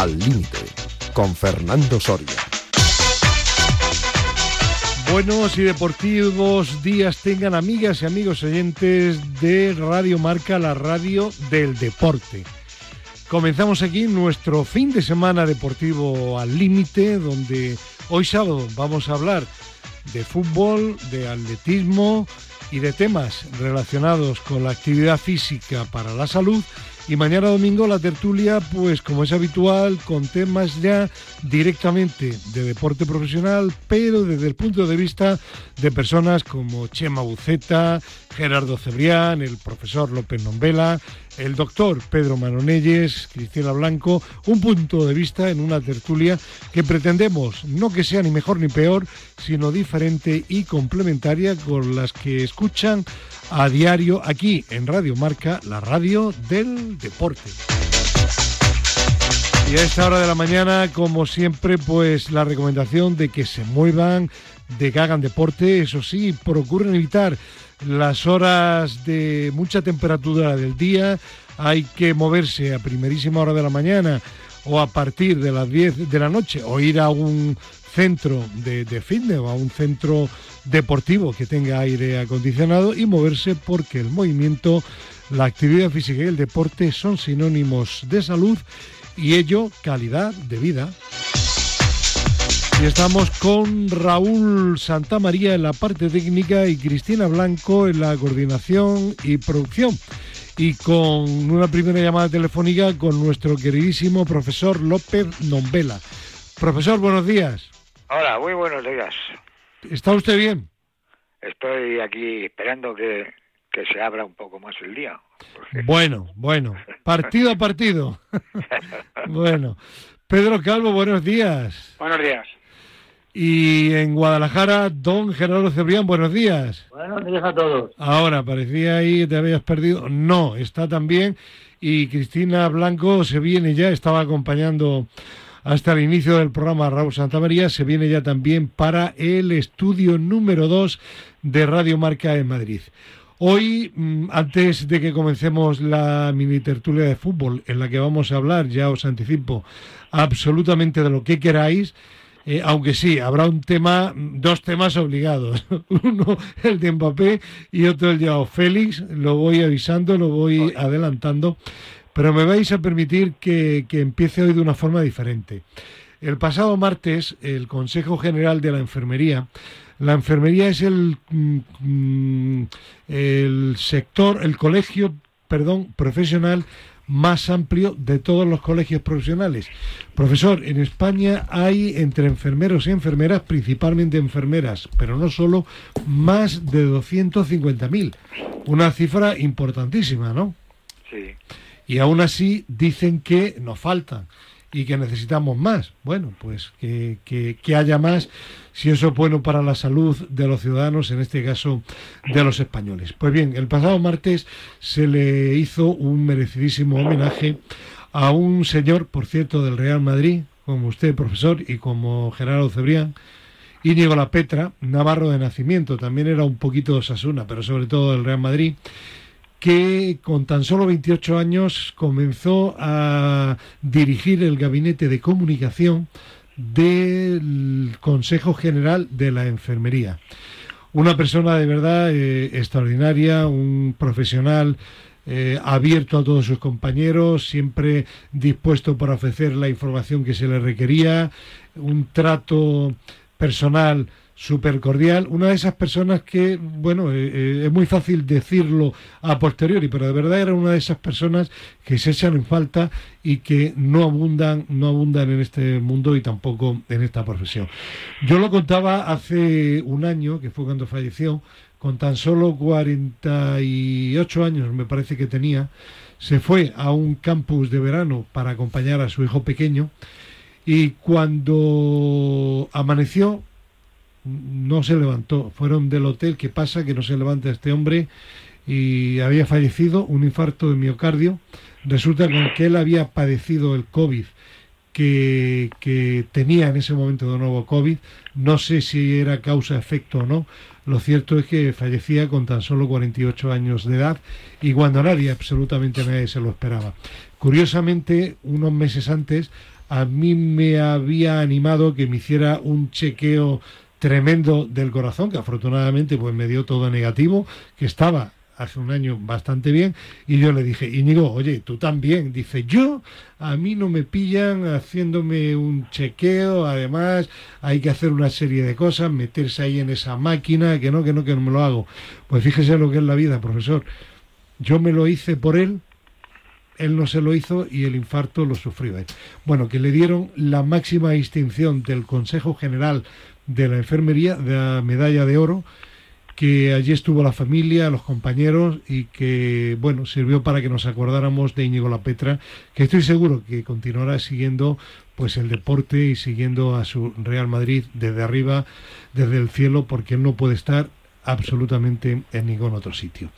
Al Límite, con Fernando Soria. Buenos y deportivos días tengan amigas y amigos oyentes de Radio Marca, la radio del deporte. Comenzamos aquí nuestro fin de semana deportivo al límite, donde hoy sábado vamos a hablar de fútbol, de atletismo y de temas relacionados con la actividad física para la salud y mañana domingo la tertulia, pues como es habitual, con temas ya directamente de deporte profesional, pero desde el punto de vista de personas como Chema Buceta, Gerardo Cebrián, el profesor López Nombela, el doctor Pedro Manonelles, Cristina Blanco, un punto de vista en una tertulia que pretendemos no que sea ni mejor ni peor, sino diferente y complementaria con las que escuchan a diario aquí en Radio Marca, la radio del deporte. Y a esta hora de la mañana, como siempre, pues la recomendación de que se muevan, de que hagan deporte, eso sí, procuren evitar las horas de mucha temperatura del día, hay que moverse a primerísima hora de la mañana o a partir de las 10 de la noche o ir a un centro de, de fitness o a un centro deportivo que tenga aire acondicionado y moverse porque el movimiento, la actividad física y el deporte son sinónimos de salud y ello calidad de vida. Y estamos con Raúl Santamaría en la parte técnica y Cristina Blanco en la coordinación y producción. Y con una primera llamada telefónica con nuestro queridísimo profesor López Nombela. Profesor, buenos días. Hola, muy buenos días. ¿Está usted bien? Estoy aquí esperando que, que se abra un poco más el día. porque- Bueno, bueno. Partido a partido. bueno. Pedro Calvo, buenos días. Buenos días. Y en Guadalajara, don Gerardo Cebrián, buenos días. Buenos días a todos. Ahora, parecía ahí que te habías perdido. No, está también. Y Cristina Blanco se viene ya, estaba acompañando hasta el inicio del programa Raúl Santamaría, se viene ya también para el estudio número 2 de Radio Marca en Madrid. Hoy, mm, antes de que comencemos la mini tertulia de fútbol, en la que vamos a hablar, ya os anticipo, absolutamente de lo que queráis, eh, aunque sí, habrá un tema, dos temas obligados. Uno el de Mbappé y otro el de Félix. Lo voy avisando, lo voy adelantando. Pero me vais a permitir que, que empiece hoy de una forma diferente. El pasado martes, el Consejo General de la Enfermería, la enfermería es el, mm, mm, el sector, el colegio, perdón, profesional más amplio de todos los colegios profesionales. Profesor, en España hay entre enfermeros y enfermeras, principalmente enfermeras, pero no solo, más de 250.000. Una cifra importantísima, ¿no? Sí. Y aún así dicen que nos faltan y que necesitamos más. Bueno, pues que, que- haya más, si eso es bueno para la salud de los ciudadanos, en este caso de los españoles. Pues bien, el pasado martes se le hizo un merecidísimo homenaje a un señor, por cierto, del Real Madrid, como usted, profesor, y como Gerardo Cebrián, Íñigo La Petra, navarro de nacimiento, también era un poquito de Osasuna, pero sobre todo del Real Madrid, que con tan solo 28 años comenzó a dirigir el gabinete de comunicación del Consejo General de la Enfermería. Una persona de verdad eh, extraordinaria, un profesional eh, abierto a todos sus compañeros, siempre dispuesto para ofrecer la información que se le requería, un trato personal súper cordial, una de esas personas que, bueno, eh, eh, es muy fácil decirlo a posteriori, pero de verdad era una de esas personas que se echan en falta y que no abundan, no abundan en este mundo y tampoco en esta profesión. Yo lo contaba hace un año, que fue cuando falleció, con tan solo 48 años me parece que tenía, se fue a un campus de verano para acompañar a su hijo pequeño y cuando amaneció no se levantó. Fueron del hotel, ¿qué pasa? Que no se levanta este hombre y había fallecido, un infarto de miocardio. Resulta que él había padecido el COVID que, que tenía en ese momento de nuevo COVID. No sé si era causa-efecto o no. Lo cierto es que fallecía con tan solo 48 años de edad y cuando nadie, absolutamente nadie se lo esperaba. Curiosamente, unos meses antes a mí me había animado que me hiciera un chequeo tremendo del corazón, que afortunadamente pues me dio todo negativo, que estaba hace un año bastante bien, y yo le dije, Íñigo, oye, tú también. Dice, yo, a mí no me pillan haciéndome un chequeo, además hay que hacer una serie de cosas, meterse ahí en esa máquina, que no, que no, que no me lo hago. Pues fíjese lo que es la vida, profesor. Yo me lo hice por él, él no se lo hizo y el infarto lo sufrió él. Bueno, que le dieron la máxima distinción del Consejo General de la Enfermería, de la medalla de oro, que allí estuvo la familia, los compañeros y que, bueno, sirvió para que nos acordáramos de Íñigo La Petra, que estoy seguro que continuará siguiendo pues el deporte y siguiendo a su Real Madrid desde arriba, desde el cielo, porque él no puede estar absolutamente en ningún otro sitio.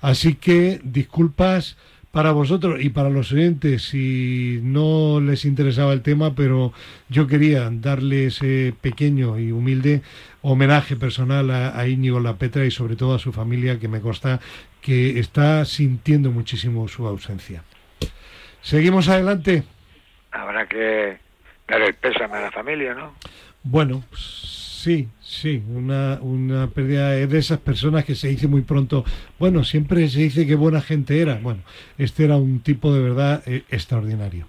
Así que disculpas para vosotros y para los oyentes si no les interesaba el tema, pero yo quería darle ese pequeño y humilde homenaje personal a, a Íñigo La Petra y sobre todo a su familia, que me consta que está sintiendo muchísimo su ausencia. Seguimos adelante. Habrá que dar el pésame a la familia, ¿no? Bueno, sí, sí, una, una pérdida de esas personas que se dice muy pronto, bueno, siempre se dice que buena gente era. Bueno, este era un tipo de verdad eh, extraordinario.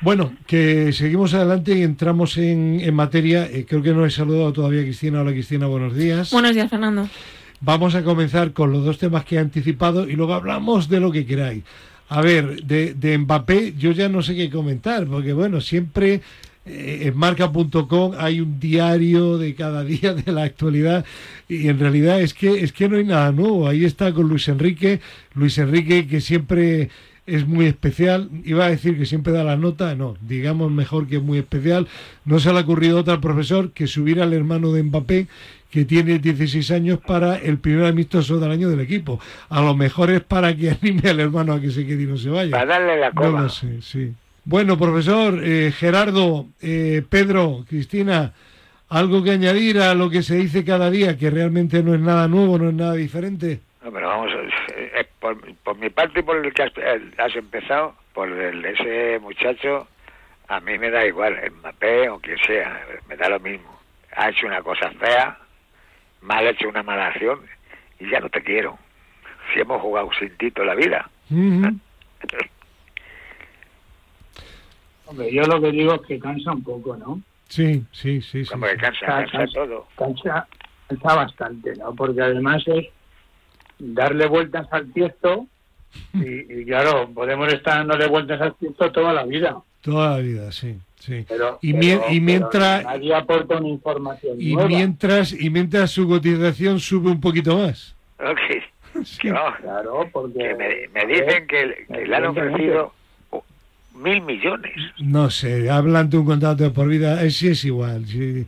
Bueno, que seguimos adelante y entramos en, en materia. Eh, creo que no he saludado todavía a Cristina. Hola Cristina, buenos días. Buenos días, Fernando. Vamos a comenzar con los dos temas que he anticipado y luego hablamos de lo que queráis. A ver, de, de Mbappé yo ya no sé qué comentar, porque bueno, siempre en marca.com hay un diario de cada día de la actualidad y en realidad es que es que no hay nada nuevo. Ahí está con Luis Enrique, Luis Enrique que siempre es muy especial. Iba a decir que siempre da la nota, no, digamos mejor que es muy especial. No se le ha ocurrido a otro profesor que subir al hermano de Mbappé, que tiene 16 años, para el primer amistoso del año del equipo. A lo mejor es para que anime al hermano a que se quede y no se vaya. Para darle la No coba. lo sé, sí. Bueno, profesor, eh, Gerardo, eh, Pedro, Cristina, algo que añadir a lo que se dice cada día, que realmente no es nada nuevo, no es nada diferente. No, pero vamos, eh, eh, por, por mi parte y por el que has, eh, has empezado, por el, ese muchacho, a mí me da igual, el Mbappé o quien sea, me da lo mismo. Ha hecho una cosa fea, mal hecho una mala acción y ya no te quiero. Si hemos jugado sin ti toda la vida. Hombre, yo lo que digo es que cansa un poco, ¿no? Sí, sí, sí. sí. Cansa, Cansa, cansa todo. Cansa, cansa bastante, ¿no? Porque además es darle vueltas al tiesto y, y claro, podemos estar dándole vueltas al tiesto toda la vida. Toda la vida, sí, sí. Pero, Y pero- mientras- nadie aporta una información Y nueva. mientras, y mientras su cotización sube un poquito más. Ok. Sí. Que no, Claro, porque... que me, me dicen que, que le han ofrecido mil millones. No sé, hablan de un contrato de por vida, eh, sí es igual. sí.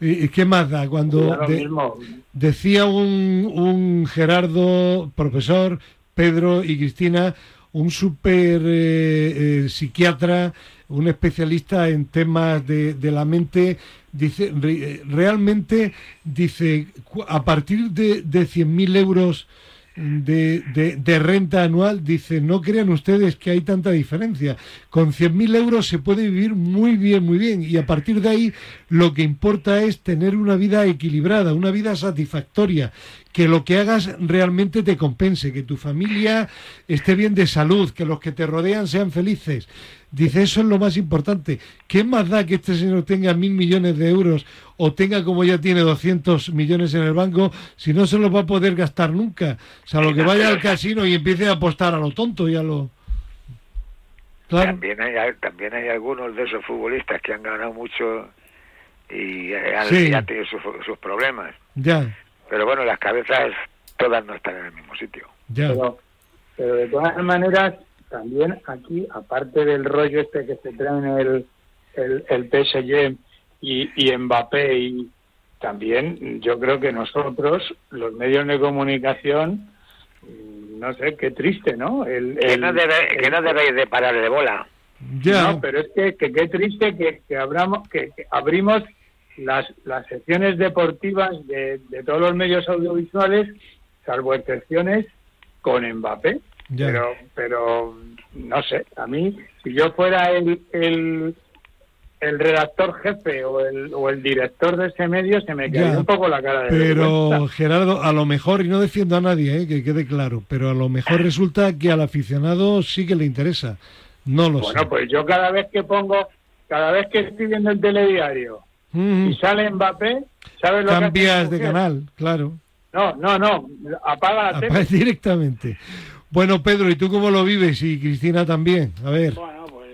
¿Y qué más da? Cuando de- mismo. decía un, un Gerardo, profesor, Pedro y Cristina, un super eh, eh, psiquiatra, un especialista en temas de, de la mente, dice, re- realmente, dice, a partir de, de 100.000 euros de, de, de renta anual, dice, no crean ustedes que hay tanta diferencia. Con 100.000 euros se puede vivir muy bien, muy bien. Y a partir de ahí lo que importa es tener una vida equilibrada, una vida satisfactoria, que lo que hagas realmente te compense, que tu familia esté bien de salud, que los que te rodean sean felices. Dice, eso es lo más importante. ¿Qué más da que este señor tenga mil millones de euros o tenga como ya tiene 200 millones en el banco si no se los va a poder gastar nunca? O sea, lo que vaya al casino y empiece a apostar a lo tonto y a lo... Claro. También hay también hay algunos de esos futbolistas que han ganado mucho y eh, han, Sí. y han tenido sus, sus problemas. Ya, Pero bueno, las cabezas todas no están en el mismo sitio. ya. Pero, pero de todas maneras, también aquí, aparte del rollo este que se traen el, el, el PSG y, y Mbappé, y también yo creo que nosotros, los medios de comunicación, mm, no sé, qué triste, ¿no? El, Que no, debe, que no debéis de parar de bola. Ya. no, pero es que, que qué triste que, que, abramos, que, que abrimos las, las secciones deportivas de, de todos los medios audiovisuales, salvo excepciones, con Mbappé. Ya. Pero, pero no sé, a mí, si yo fuera el, el, el redactor jefe o el, o el director de ese medio se me cayó Ya, un poco la cara de Pero vergüenza. Gerardo, a lo mejor, y no defiendo a nadie, eh, que quede claro, pero a lo mejor resulta que al aficionado sí que le interesa. No lo Bueno, sé. pues yo cada vez que pongo, cada vez que estoy viendo el telediario Mm, y sale Mbappé, ¿sabes lo que hace cambias de canal, claro. No, no, no, apaga la tele. directamente. Bueno, Pedro, ¿y tú cómo lo vives? Y Cristina también. A ver. Bueno, pues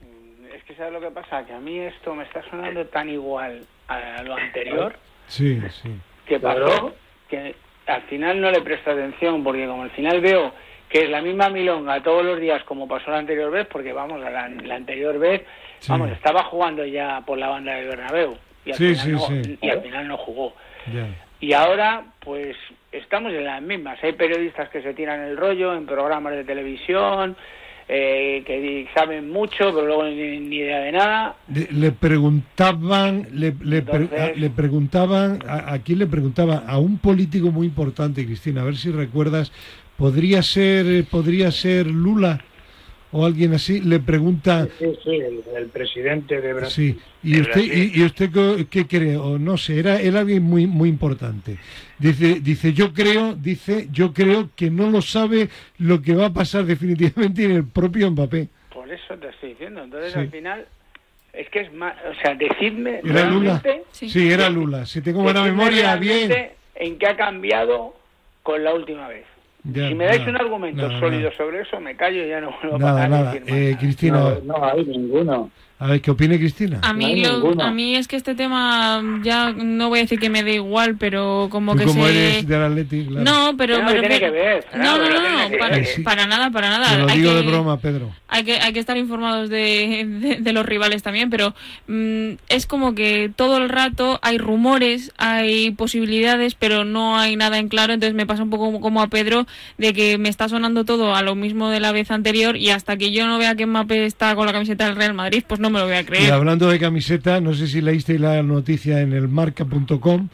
mm, es que sabes lo que pasa, que a mí esto me está sonando tan igual a lo anterior Sí, sí. que Claro. pasó que al final no le presto atención porque como al final veo que es la misma milonga todos los días como pasó la anterior vez, porque vamos, a la, la anterior vez, Sí. vamos, estaba jugando ya por la banda del Bernabéu y al, Sí, final, sí, no, sí. y al final no jugó. Y ahora, pues, estamos en las mismas. Hay periodistas que se tiran el rollo en programas de televisión, eh, que saben mucho, pero luego no tienen ni idea de nada. Le, le preguntaban, le, le, Entonces- le preguntaban, a, a quién le preguntaban? A un político muy importante, Cristina, a ver si recuerdas, podría ser, podría ser Lula o alguien así, le pregunta, Sí, sí, el, el presidente de Brasil. sí, y usted, y, y usted qué cree, o no sé, era, era alguien muy, muy importante. Dice, dice, yo creo, dice, yo creo que no lo sabe lo que va a pasar definitivamente en el propio Mbappé. Por eso te estoy diciendo. Entonces, Sí. al final, es que es más. O sea, decidme. ¿Era Lula? Sí. Sí, era Lula. Si tengo buena memoria, bien. En qué ha cambiado con la última vez. Ya, si me dais nada, un argumento nada, sólido nada. sobre eso, me callo y ya no vuelvo a Nada, parar nada. decir más Eh, nada. Cristina, No, no hay ninguno. A ver, ¿qué opina Cristina? A No mí, lo- ninguno. a mí es que este tema ya no voy a decir que me da igual, pero como Tú que como se... eres del Atleti, claro. No, pero No, que tiene que ver, No, no, que no, no, que para, ver. Sí. para nada, para nada. Te lo Hay digo de que- broma, Pedro. Hay que, hay que estar informados de, de, de los rivales también, pero mm, es como que todo el rato hay rumores, hay posibilidades, pero no hay nada en claro. Entonces me pasa un poco como, como a Pedro, de que me está sonando todo a lo mismo de la vez anterior y hasta que yo no vea que Mbappé está con la camiseta del Real Madrid, pues no me lo voy a Y creer. hablando de camiseta, no sé si leíste la noticia en el marca.com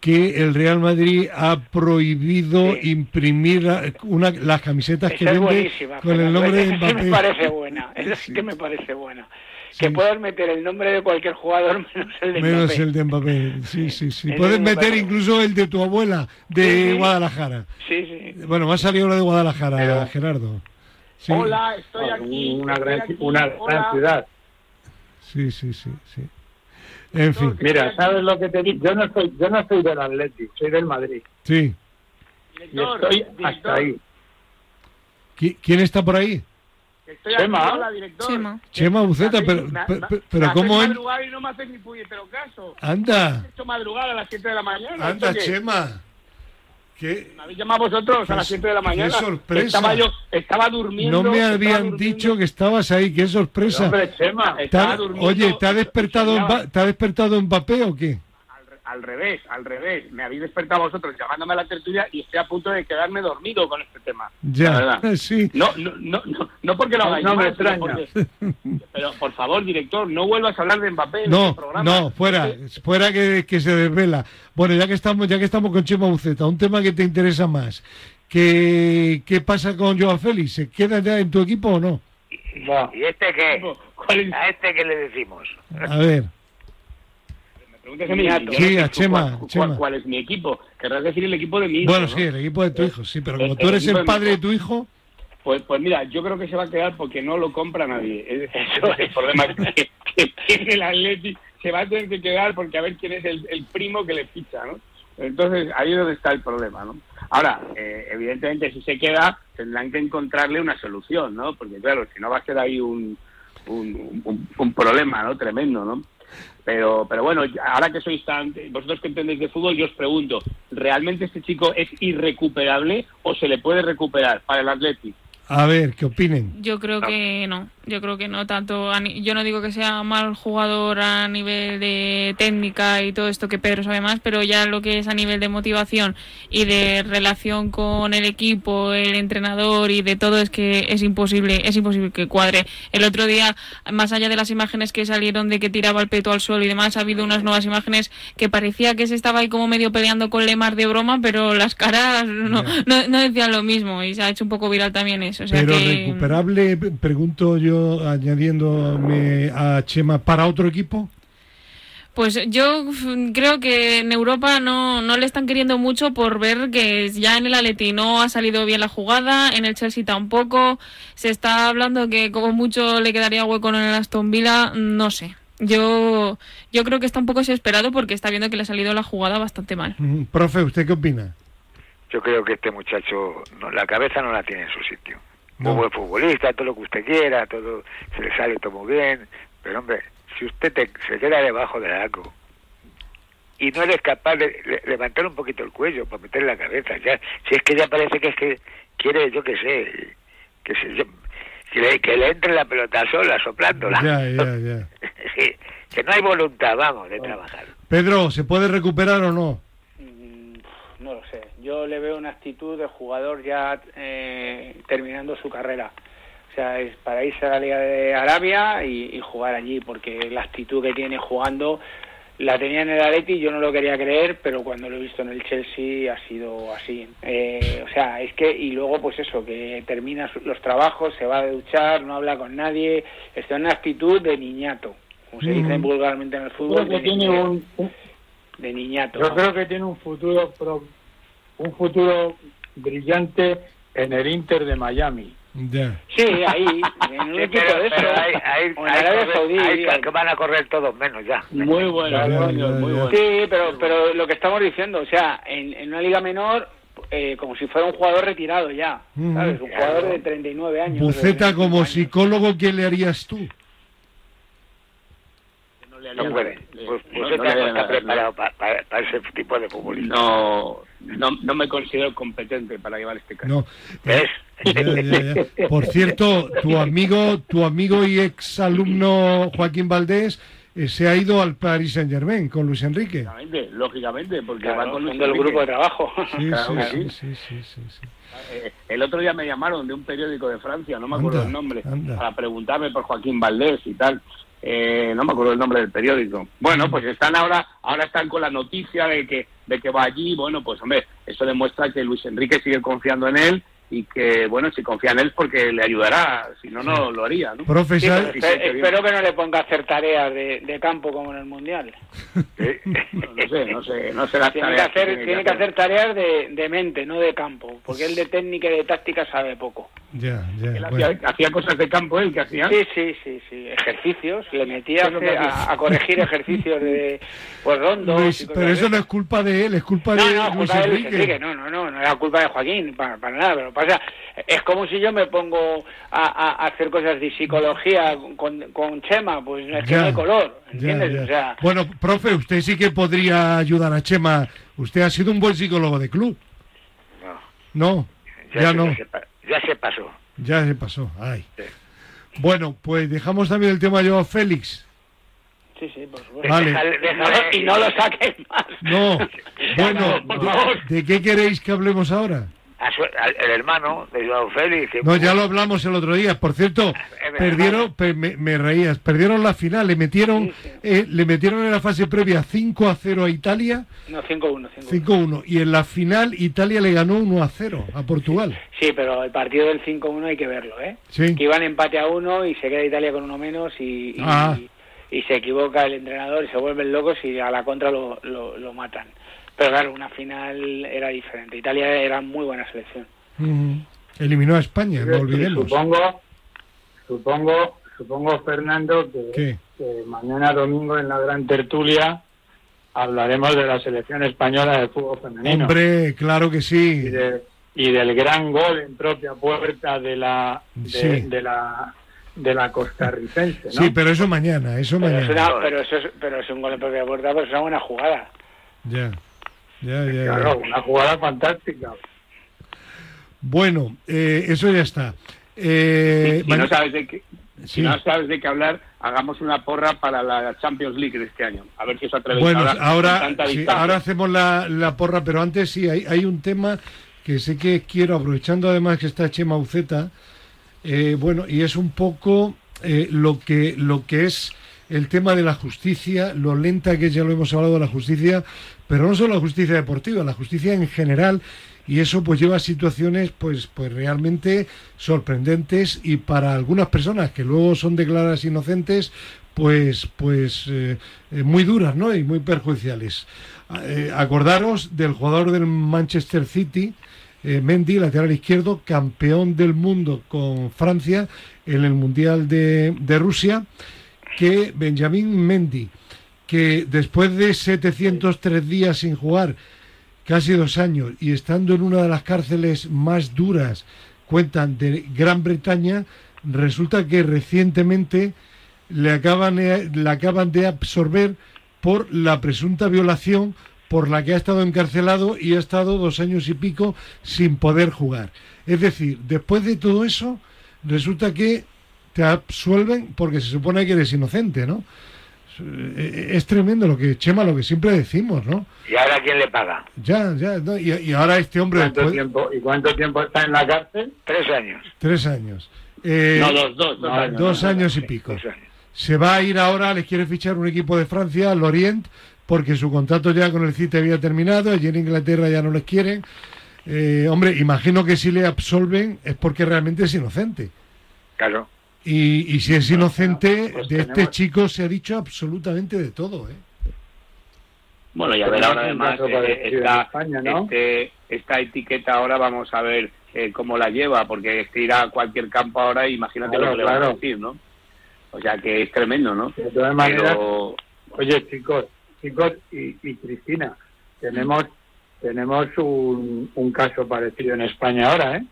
que el Real Madrid ha prohibido Sí. imprimir la- una, las camisetas que Esa es vende con el nombre de esa sí Mbappé. me parece buena. Esa sí que me parece buena. Sí. Que puedas meter el nombre de cualquier jugador menos el de Menos Mbappé. el de Mbappé. Sí, sí, sí. Puedes me meter parece incluso el de tu abuela de Sí, sí. Guadalajara. Sí, sí. Bueno, me ha salido lo de Guadalajara, Pero- Gerardo. Sí, Hola, estoy aquí. una gran, aquí, una hola. gran ciudad. Sí, sí, sí, sí. En fin, Mira, ¿sabes lo que te digo? Yo no soy, yo no soy del Atlético, soy del Madrid. sí. Y estoy hasta ahí. ¿Qui- ¿Quién está por ahí? Estoy Chema. aquí, hola, director. Chema. Chema Buceta, pero, me- pero, ¿cómo en...? madrugar y no me haces ni puñetero caso. Anda, He hecho madrugada a las 7 de la mañana. anda, ¿esto qué? ¿Qué? Me habéis llamado vosotros a las Qué 7 de la mañana. sorpresa. Estaba yo, estaba durmiendo. No me habían dicho que estabas ahí, qué sorpresa. Hombre, Chema, ¿Te estaba durmiendo oye, ¿te ha despertado, ¿te ha despertado Mbappé o qué? Al, re- al revés, al revés. Me habéis despertado vosotros llamándome a la tertulia y estoy a punto de quedarme dormido con este tema. La Ya, verdad. sí. No, no, no, no, no porque lo hagáis no me mal, extraña. porque- Pero, por favor, director, no vuelvas a hablar de Mbappé en No, este programa. no, fuera, fuera que, que se desvela. Bueno, ya que estamos, ya que estamos con Chema Buceta, un tema que te interesa más. ¿Qué, qué pasa con Joao Félix? ¿Se queda ya en tu equipo o no? no. ¿Y este qué? ¿Cuál es? ¿A este qué le decimos? A ver, preguntas a yo no Sí, a Chema, cuál, cuál- Chema. cuál es mi equipo? Querrás decir el equipo de mi hijo, bueno, ¿no? sí, el equipo de tu hijo, sí, pero como El- tú eres el mi padre de tu hijo, Pues, pues mira, yo creo que se va a quedar porque no lo compra nadie. Es- Eso es el problema que, que tiene el Atleti. Se va a tener que quedar porque a ver quién es el, el primo que le ficha, ¿no? Entonces, ahí es donde está el problema, ¿no? Ahora, eh, evidentemente, si se queda, tendrán que encontrarle una solución, ¿no? Porque, claro, si no va a ser ahí un, un, un- un problema, ¿no? Tremendo, ¿no? Pero, pero bueno, ahora que sois tan, vosotros que entendéis de fútbol, yo os pregunto, ¿realmente este chico es irrecuperable o se le puede recuperar para el Atleti? A ver, ¿qué opinen? Yo creo que no, yo creo que no tanto. Yo no digo que sea mal jugador a nivel de técnica y todo esto que Pedro sabe más, pero ya lo que es a nivel de motivación y de relación con el equipo, el entrenador y de todo es que es imposible, es imposible que cuadre. El otro día, más allá de las imágenes que salieron de que tiraba el peto al suelo y demás, ha habido unas nuevas imágenes que parecía que se estaba ahí como medio peleando con Lemar de broma, pero las caras no, no, no decían lo mismo y se ha hecho un poco viral también eso. Es. O sea Pero que- recuperable, pregunto yo, añadiéndome a Chema, ¿para otro equipo? Pues yo creo que en Europa no, no le están queriendo mucho por ver que ya en el Atleti no ha salido bien la jugada, en el Chelsea tampoco. Se está hablando que como mucho le quedaría hueco en el Aston Villa, no sé. Yo, yo creo que está un poco desesperado porque está viendo que le ha salido la jugada bastante mal. Mm, Profe, ¿usted qué opina? Yo creo que este muchacho, no, la cabeza no la tiene en su sitio. No. Muy buen futbolista, todo lo que usted quiera, todo se le sale todo muy bien. Pero hombre, si usted te- se queda debajo del arco y no eres capaz de le- levantar un poquito el cuello para meter la cabeza, ya, si es que ya parece que es que quiere, yo qué sé, que, se, yo- que, le, que le entre la pelota sola, soplándola. Ya, ya, ya. Sí, que no hay voluntad, vamos, de trabajar. Pedro, ¿se puede recuperar o no? No lo sé. Yo le veo una actitud de jugador ya eh, terminando su carrera. O sea, es para irse a la Liga de Arabia y, y jugar allí, porque la actitud que tiene jugando la tenía en el Atleti, yo no lo quería creer, pero cuando lo he visto en el Chelsea ha sido así. Eh, o sea, es que, y luego pues eso, que termina los trabajos, se va a duchar, no habla con nadie, está en una actitud de niñato, como se dice Mm. vulgarmente en el Creo fútbol, que tiene un, un- de niñato. yo creo que tiene un futuro pro- un futuro brillante en el Inter de Miami. Sí, ahí, en un Sí, equipo pero- de eso. hay, hay, o en hay Arabia correr- Saudí. hay que van a correr todos menos ya. Muy bueno, muy bueno. Sí, pero, pero lo que estamos diciendo, o sea, en, en una liga menor, eh, como si fuera un jugador retirado ya, Mm. ¿sabes? Un jugador de 39 años. Buceta, de 35 como años. psicólogo, ¿qué le harías tú? No puede. nada. Pues, No- pues no no, está preparado pa- pa- para, ese tipo de futbolista. No, no, no me considero competente para llevar este caso. No. ¿Ves? Ya, ya, ya. Por cierto, tu amigo, tu amigo y ex alumno Joaquín Valdés eh, se ha ido al Paris Saint Germain con Luis Enrique. Lógicamente, lógicamente, porque Claro, va con Luis son del Enrique. grupo de trabajo. Sí, Claro sí, que sí, sí. sí, sí, sí, sí. Eh, El otro día me llamaron de un periódico de Francia, no me acuerdo Anda, el nombre, anda. para preguntarme por Joaquín Valdés y tal. Eh, no me acuerdo el nombre del periódico. Bueno, pues están ahora, ahora están con la noticia de que, de que va allí. Bueno, pues hombre, eso demuestra que Luis Enrique sigue confiando en él y que, bueno, si confía en él porque le ayudará, si no, no lo haría, ¿no? Sí, Profesor, espe- espero que no le ponga a hacer tareas de, de campo como en el Mundial. Bueno, no sé, no sé, no sé las Tiene que tareas que hacer, tiene que hacer tareas de, de mente, no de campo, porque él de técnica y de táctica sabe poco. ya, Él ya. hacía, bueno. hacía cosas de campo él que hacía. Sí, sí, sí, sí, ejercicios, le metía ¿Qué es lo que a, hacía? a corregir ejercicios de pues rondos. Luis, y cosas pero eso no es culpa de él, es culpa No, de no, Luis culpa de Luis Enrique. Enrique, no, no, no, no era culpa de Joaquín, para, para nada, pero pasa, es como si yo me pongo a, hacer cosas de psicología con, con Chema, pues es que no hay color, ¿entiendes? ya. O sea, Bueno, profe, usted sí que podría ayudar a Chema. Usted ha sido un buen psicólogo de club. No, No, ya se- no, se ya se pasó. ya se pasó. Ay. Sí. Bueno, pues dejamos también el tema yo a Félix. sí, sí, por supuesto. Vale. Déjale- Y no, déjale- y no lo saques más. No, bueno, por de- favor. ¿de qué queréis que hablemos ahora? A su- al- el hermano de Joao Félix. que- No, ya lo hablamos el otro día. Por cierto, perdieron, pe- me, me reías, perdieron la final, le metieron, eh, le metieron en la fase previa 5 a 0 a Italia, No, 5-1, 5-1. 5-1, y en la final Italia le ganó 1 a 0 a Portugal. Sí, pero el partido del 5-1 hay que verlo, ¿eh? Sí. Que iban empate a uno y se queda Italia con uno menos y, y, Ah. y se equivoca el entrenador y se vuelven locos y a la contra lo, lo, lo matan. Pero claro, una final era diferente. Italia era muy buena selección. Ujú. Eliminó a España, no olvidemos. Supongo, supongo, supongo, Fernando, que, mañana domingo en la gran tertulia hablaremos de la selección española de fútbol femenino Hombre, claro que y, sí. de- y del gran gol en propia puerta de la de, Sí. de la de la costarricense, ¿no? Sí, pero eso mañana, eso Pero es, mañana. una- pero, eso es, pero es un gol en propia puerta, pero es una buena jugada. Ya, ya, ya, ya. Claro, una jugada fantástica. Bueno, eh, eso ya está. Eh, si, no sabes de qué, Sí. si no sabes de qué hablar, hagamos una porra para la Champions League de este año. A ver si os atrevéis Bueno, ahora, ahora, sí, ahora hacemos la, la porra, pero antes sí, hay, hay un tema que sé que quiero, aprovechando además que está Chema Uceta, eh, bueno, y es un poco eh, lo, que, lo que es el tema de la justicia, lo lenta que ya lo hemos hablado de la justicia, pero no solo la justicia deportiva, la justicia en general, y eso pues lleva a situaciones pues pues realmente sorprendentes y para algunas personas que luego son declaradas inocentes pues pues eh, eh, muy duras no y muy perjudiciales. Eh, acordaros del jugador del Manchester City eh, Mendy, lateral izquierdo, campeón del mundo con Francia en el Mundial de, de Rusia, que Benjamín Mendy, que después de 703 días sin jugar, casi dos años, y estando en una de las cárceles más duras, cuentan, de Gran Bretaña, resulta que recientemente le acaban, eh, le acaban de absorber por la presunta violación por la que ha estado encarcelado y ha estado dos años y pico sin poder jugar. Es decir, después de todo eso, resulta que te absuelven porque se supone que eres inocente, ¿no? Eh, Es tremendo lo que, Chema, lo que siempre decimos, ¿no? ¿Y ahora quién le paga? Ya, ya, no, y, y ahora este hombre, ¿Cuánto después, tiempo, ¿Y cuánto tiempo está en la cárcel? Tres años. tres años. Eh, No, dos, dos, dos no, años. dos ¿no? años y pico. Años. Se va a ir ahora, les quiere fichar un equipo de Francia, el Orient, porque su contrato ya con el City había terminado, allí en Inglaterra ya no les quieren. Eh, hombre, imagino que si le absolven es porque realmente es inocente. Claro. Y, y si es inocente, pues de este chico se ha dicho absolutamente de todo. ¿eh? Bueno, y a ver ahora además eh, esta, España, ¿no? este- esta etiqueta ahora vamos a ver eh, cómo la lleva, porque es que irá a cualquier campo ahora y imagínate Claro, lo que le van a claro. decir, ¿no? O sea que es tremendo, ¿no? De todas maneras, Pero oye chicos, chicos y, y Cristina, tenemos tenemos un, un caso parecido en España ahora, ¿eh?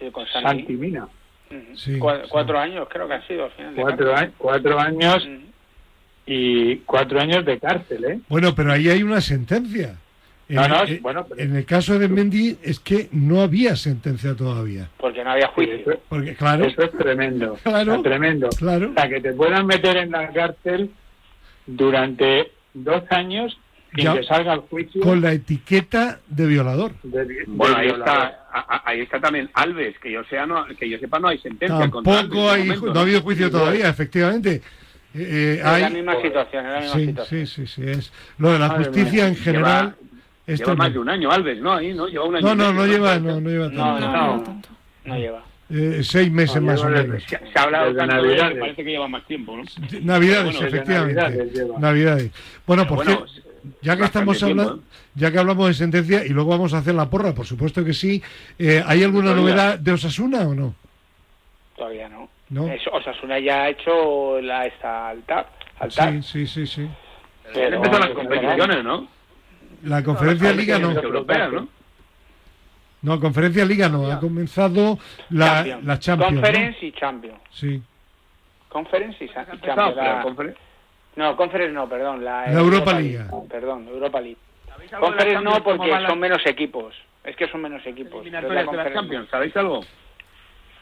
Sí, con Santi Santi. Mina. Sí. Cuatro años creo que han sido al final. Cuatro, a- cuatro años y cuatro años de cárcel, ¿eh? Bueno, pero ahí hay una sentencia. En, No, no, eh, bueno, pero- en el caso de Mendy es que no había sentencia todavía. Porque no había Sí, juicio. eso, Porque, claro, eso es tremendo. Claro. o sea, tremendo. claro. O sea, que te puedan meter en la cárcel durante dos años Ya. que salga el juicio. con la etiqueta de violador. de- de bueno, ahí violador. está, a- ahí está también Alves, que yo sea no, que yo sepa no hay sentencia contra Tampoco de hay, momento, no ha habido juicio todavía, efectivamente. Eh, eh, Es la hay, misma situación, es la misma sí, situación. sí, sí, sí, es lo de la Madre justicia mía. en general. es Lleva más de un año Alves, ¿no? Ahí, ¿no? Lleva un año. No, no, no lleva, no, no lleva tanto. No, no. no tanto. No lleva. Eh, seis meses No, más o menos. Se, se ha hablado de Navidades. parece que lleva más tiempo, ¿no? Navidades, Bueno, efectivamente. Navidades. Bueno, Pero pues bueno, ya que estamos hablando, ¿eh? ya que hablamos de sentencia y luego vamos a hacer la porra, por supuesto que sí. Eh, ¿Hay alguna Oiga. novedad de Osasuna o no? Todavía no. No. Eso, Osasuna ya ha hecho la esta altar. altar. Sí, sí, sí, sí. Ya empezaron las competiciones, ¿no? La conferencia Las liga no. competiciones europeas, ¿no? No, conferencia liga no. Ha comenzado la, Champions. la Champions. ¿no? Conference y Champions. Sí. Conference y, Champions. pero la- No, Conference no, perdón. La, La Europa Liga. Perdón, Europa League. ¿Sabéis algo de la Conference no, porque son menos equipos. Es que son menos equipos. La de la. Champions? ¿Sabéis algo?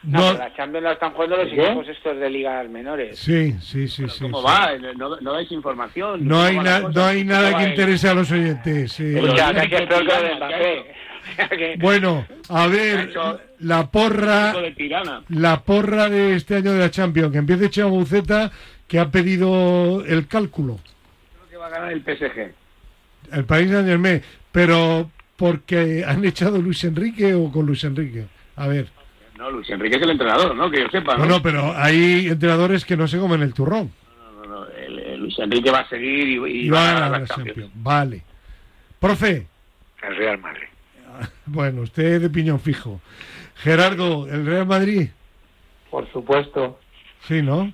No, No, la Champions la están jugando los equipos estos de ligas menores. sí, sí, sí, sí. ¿Cómo sí. va? No, no dais información. No ¿Cómo hay, na- no hay nada ¿Cómo que interese a los oyentes. sí. Sea, ya que es que peor Mbappé. Bueno, a ver, la porra, Chico de Tirana. la porra de este año de la Champions, que empiece Chema Buceta, que ha pedido el cálculo, Creo que va a ganar el PSG. el País Saint Germain, pero porque han echado Luis Enrique o con Luis Enrique. A ver, No, Luis Enrique es el entrenador, ¿no? Que yo sepa, ¿no? no, no, pero hay entrenadores que no se comen el turrón No, no, no, el- el Luis Enrique va a seguir y, y y va a ganar la. Champions. Vale. Profe, El Real Madrid. bueno, usted de piñón fijo. Gerardo, ¿el Real Madrid? Por supuesto. Sí, ¿no?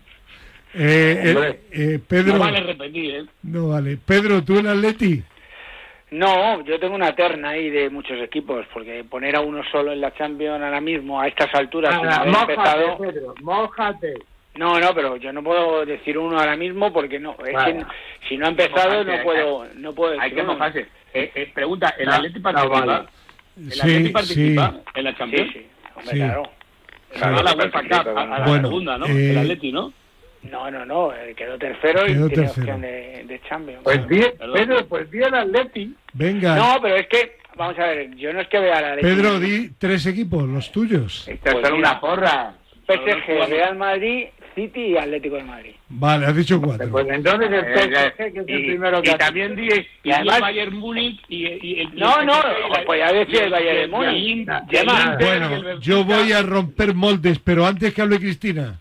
Eh, eh, eh, Pedro, No vale repetir, ¿eh? no vale. Pedro, ¿tú el Atleti? No, yo tengo una terna ahí de muchos equipos, porque poner a uno solo en la Champions ahora mismo, a estas alturas, sin Nada, haber mójate, empezado... Pedro, mójate. No, no, pero yo no puedo decir uno ahora mismo porque no, es Vale. que si no ha empezado no puedo, no puedo decir Hay que mojarse. Eh, eh, pregunta, ¿el No, Atleti no participa? vale. ¿El Sí, Atleti sí. participa en la Champions? sí, hombre, Sí. claro. La participa, a, a la Bueno, segunda, ¿no? eh, el Atleti, ¿no? No, no, no, eh, quedó tercero Quedó y tiene tercero. opción de, de Champions. Pues bien. Pedro, pues bien Atleti. Venga, No, pero es que, vamos a ver, yo no es que vea la Pedro, di tres equipos, los tuyos. Esta Pues es una porra. PSG, Real Madrid, City y Atlético de Madrid. Vale, has dicho cuatro. Pues entonces el eh, que es el y, primero que y también di, y además- el Bayern Múnich y, y el No, no, pues ya decía el Bayern Múnich. Bueno, yo voy a romper moldes, pero antes que hable Cristina.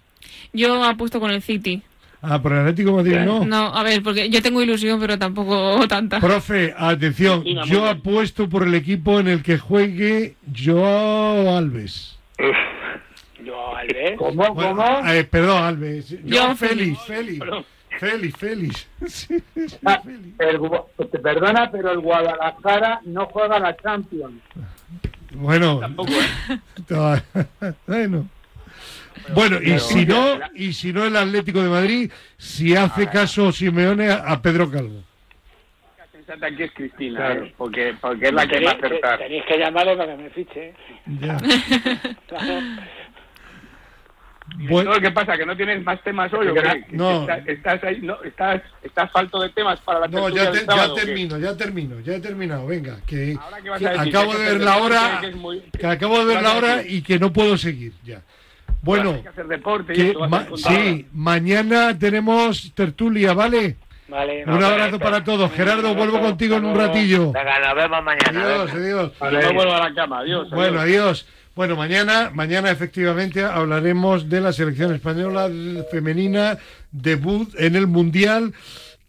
Yo apuesto con el City. Ah, por el Atlético de Madrid no. No, a ver, porque yo tengo ilusión, pero tampoco tanta. Profe, atención, yo apuesto por el equipo en el que juegue Joao Alves. Yo, Alves. ¿Cómo? Bueno, ¿Cómo? eh, perdón, Alves. Joao Joao Félix, Félix. Félix, Félix. Sí, sí, Ah, el perdona, pero el Guadalajara no juega la Champions. Bueno, Tampoco, ¿eh? bueno. Bueno, y si no, y si no el Atlético de Madrid, si hace caso Simeone a, Pedro Calvo. La sensata aquí es Cristina, Claro. ¿eh? porque, porque es la que va a acertar. Tenéis que llamarle para que me fiche. Ya. Claro. Bueno, ¿Qué pasa? ¿Que no tienes más temas hoy? No. ¿Estás, estás ahí, no, estás, estás falto de temas para la No, tertulia ya, te- ya sábado, ¿o qué? termino, ya termino, ya he terminado. Venga, que, Ahora, ¿qué vas que a decir? acabo de ver la hora, que acabo de ver ¿Qué la hora y que no puedo seguir ya. Bueno, Hay que hacer deporte y que esto vas a ma- contar sí, mañana tenemos tertulia, ¿vale? Vale, Un abrazo para todos. Gerardo, vuelvo contigo en un ratillo. Venga, nos vemos mañana. Adiós, adiós. No vuelvo a la cama, adiós. Bueno, adiós. adiós. Bueno, mañana, mañana efectivamente hablaremos de la selección española femenina debut en el Mundial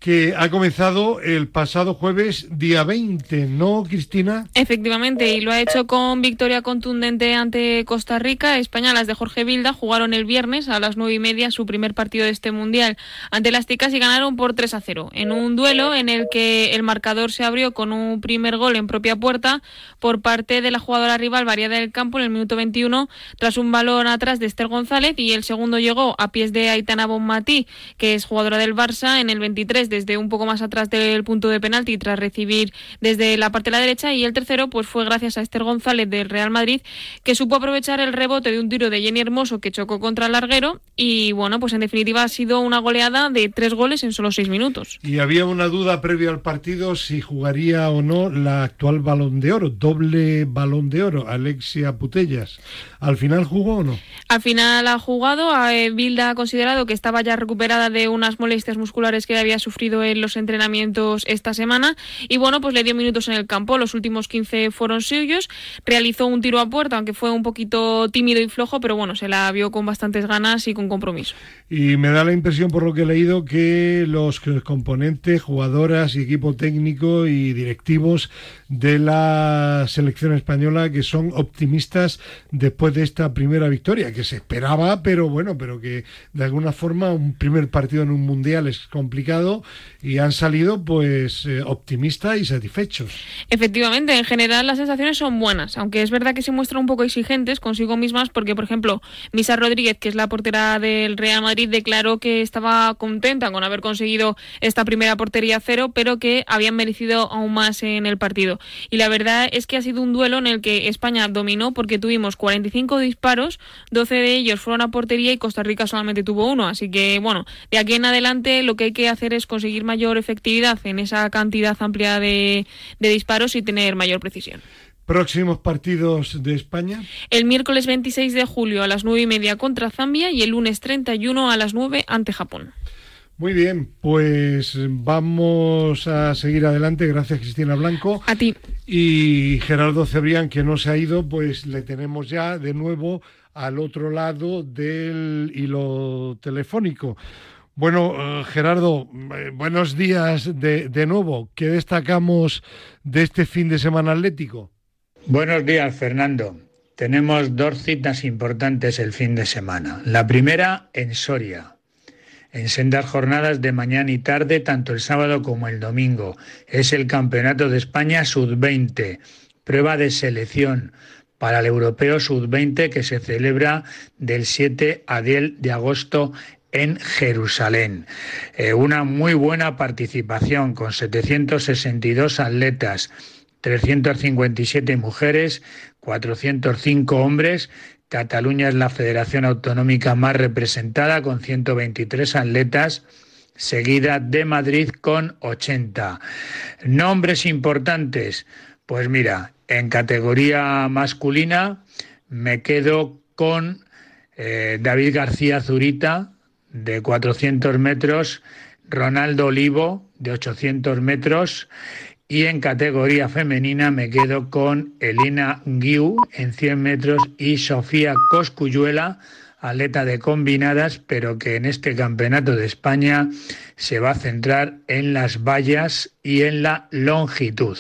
que ha comenzado el pasado jueves día 20, ¿no, Cristina? Efectivamente, y lo ha hecho con victoria contundente ante Costa Rica. España, las de Jorge Vilda, jugaron el viernes a las nueve y media su primer partido de este mundial ante las ticas y ganaron por 3 a 0. En un duelo en el que el marcador se abrió con un primer gol en propia puerta por parte de la jugadora rival variada del campo en el minuto 21 tras un balón atrás de Esther González y el segundo llegó a pies de Aitana Bonmatí, que es jugadora del Barça, en el 23 desde un poco más atrás del punto de penalti tras recibir desde la parte de la derecha y el tercero pues fue gracias a Esther González del Real Madrid que supo aprovechar el rebote de un tiro de Jenny Hermoso que chocó contra el larguero y bueno pues en definitiva ha sido una goleada de tres goles en solo seis minutos. Y había una duda previo al partido si jugaría o no la actual balón de oro, doble balón de oro, Alexia Putellas. ¿Al final jugó o no? Al final ha jugado, eh, Bilda ha considerado que estaba ya recuperada de unas molestias musculares que había sufrido en los entrenamientos esta semana. Y bueno, pues le dio minutos en el campo, los últimos 15 fueron suyos, realizó un tiro a puerta, aunque fue un poquito tímido y flojo, pero bueno, se la vio con bastantes ganas y con compromiso. Y me da la impresión, por lo que he leído, que los componentes, jugadoras y equipo técnico y directivos de la selección española que son optimistas después de esta primera victoria, que se esperaba, pero bueno, pero que de alguna forma un primer partido en un mundial es complicado y han salido pues eh, optimistas y satisfechos. Efectivamente, en general las sensaciones son buenas, aunque es verdad que se muestran un poco exigentes consigo mismas porque, por ejemplo, Misa Rodríguez, que es la portera del Real Madrid, declaró que estaba contenta con haber conseguido esta primera portería cero, pero que habían merecido aún más en el partido. Y la verdad es que ha sido un duelo en el que España dominó porque tuvimos 45 disparos, 12 de ellos fueron a portería y Costa Rica solamente tuvo uno. Así que, bueno, de aquí en adelante lo que hay que hacer es conseguir mayor efectividad en esa cantidad amplia de, de disparos y tener mayor precisión. Próximos partidos de España. El miércoles 26 de julio a las 9 y media contra Zambia y el lunes 31 a las 9 ante Japón. Muy bien, pues vamos a seguir adelante. Gracias, Cristina Blanco. A ti. Y Gerardo Cebrián, que no se ha ido, pues le tenemos ya de nuevo al otro lado del hilo telefónico. Bueno, eh, Gerardo, eh, buenos días de, de nuevo. ¿Qué destacamos de este fin de semana atlético? Buenos días, Fernando. Tenemos dos citas importantes el fin de semana. La primera en Soria, en sendas jornadas de mañana y tarde, tanto el sábado como el domingo. Es el Campeonato de España Sub-20, prueba de selección para el Europeo Sub-20 que se celebra del 7 a 10 de agosto en Jerusalén. Eh, una muy buena participación con 762 atletas, 357 mujeres, 405 hombres. Cataluña es la federación autonómica más representada con 123 atletas, seguida de Madrid con 80. Nombres importantes. Pues mira, en categoría masculina me quedo con eh, David García Zurita, de 400 metros, Ronaldo Olivo de 800 metros y en categoría femenina me quedo con Elena Guiu en 100 metros y Sofía Coscuyuela, atleta de combinadas, pero que en este campeonato de España se va a centrar en las vallas y en la longitud.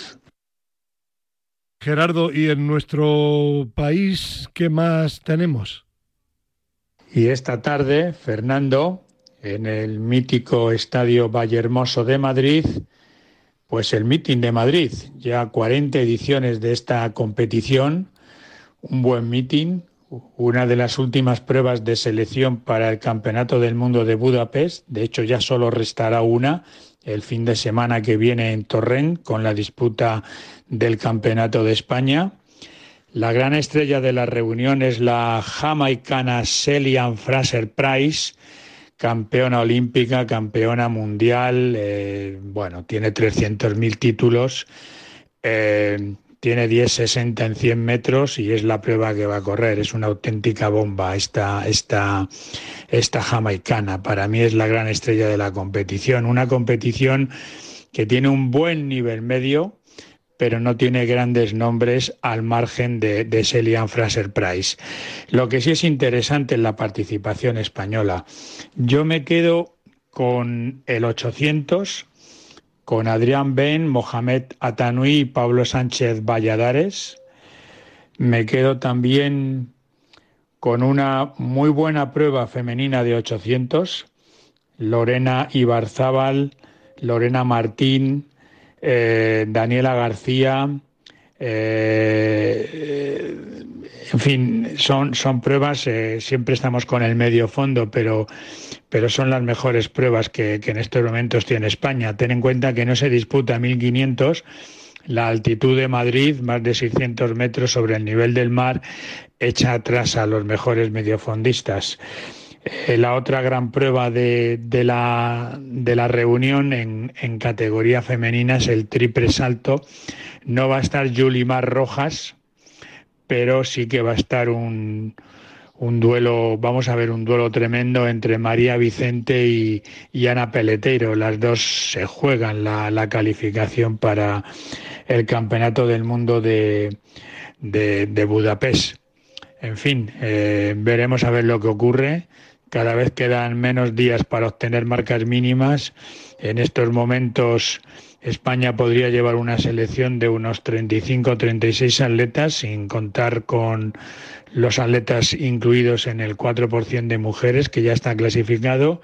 Gerardo, ¿y en nuestro país qué más tenemos? Y esta tarde, Fernando, en el mítico Estadio Vallehermoso de Madrid, pues el Meeting de Madrid, ya 40 ediciones de esta competición, un buen meeting, una de las últimas pruebas de selección para el Campeonato del Mundo de Budapest, de hecho ya solo restará una el fin de semana que viene en Torrent con la disputa del Campeonato de España. La gran estrella de la reunión es la jamaicana Celian Fraser Price, campeona olímpica, campeona mundial, eh, bueno, tiene 300.000 títulos, eh, tiene 10.60 en 100 metros y es la prueba que va a correr. Es una auténtica bomba esta, esta, esta jamaicana. Para mí es la gran estrella de la competición. Una competición que tiene un buen nivel medio, pero no tiene grandes nombres al margen de, de Fraser Price. Lo que sí es interesante es la participación española. Yo me quedo con el 800, con Adrián Ben, Mohamed Atanui y Pablo Sánchez Valladares. Me quedo también con una muy buena prueba femenina de 800, Lorena Ibarzábal, Lorena Martín, eh, Daniela García, eh, en fin, son, son pruebas, eh, siempre estamos con el medio fondo, pero, pero son las mejores pruebas que, que, en estos momentos tiene España. Ten en cuenta que no se disputa 1500, la altitud de Madrid, más de 600 metros sobre el nivel del mar, echa atrás a los mejores mediofondistas. La otra gran prueba de, la, de la, reunión en, categoría femenina es el triple salto. No va a estar Yulimar Rojas, pero sí que va a estar un, un duelo, vamos a ver un duelo tremendo entre María Vicente y, Ana Peleteiro. Las dos se juegan la, calificación para el Campeonato del Mundo de, de, de Budapest. En fin, eh, veremos a ver lo que ocurre. Cada vez quedan menos días para obtener marcas mínimas. En estos momentos España podría llevar una selección de unos 35 o 36 atletas, sin contar con los atletas incluidos en el 4% de mujeres que ya está clasificado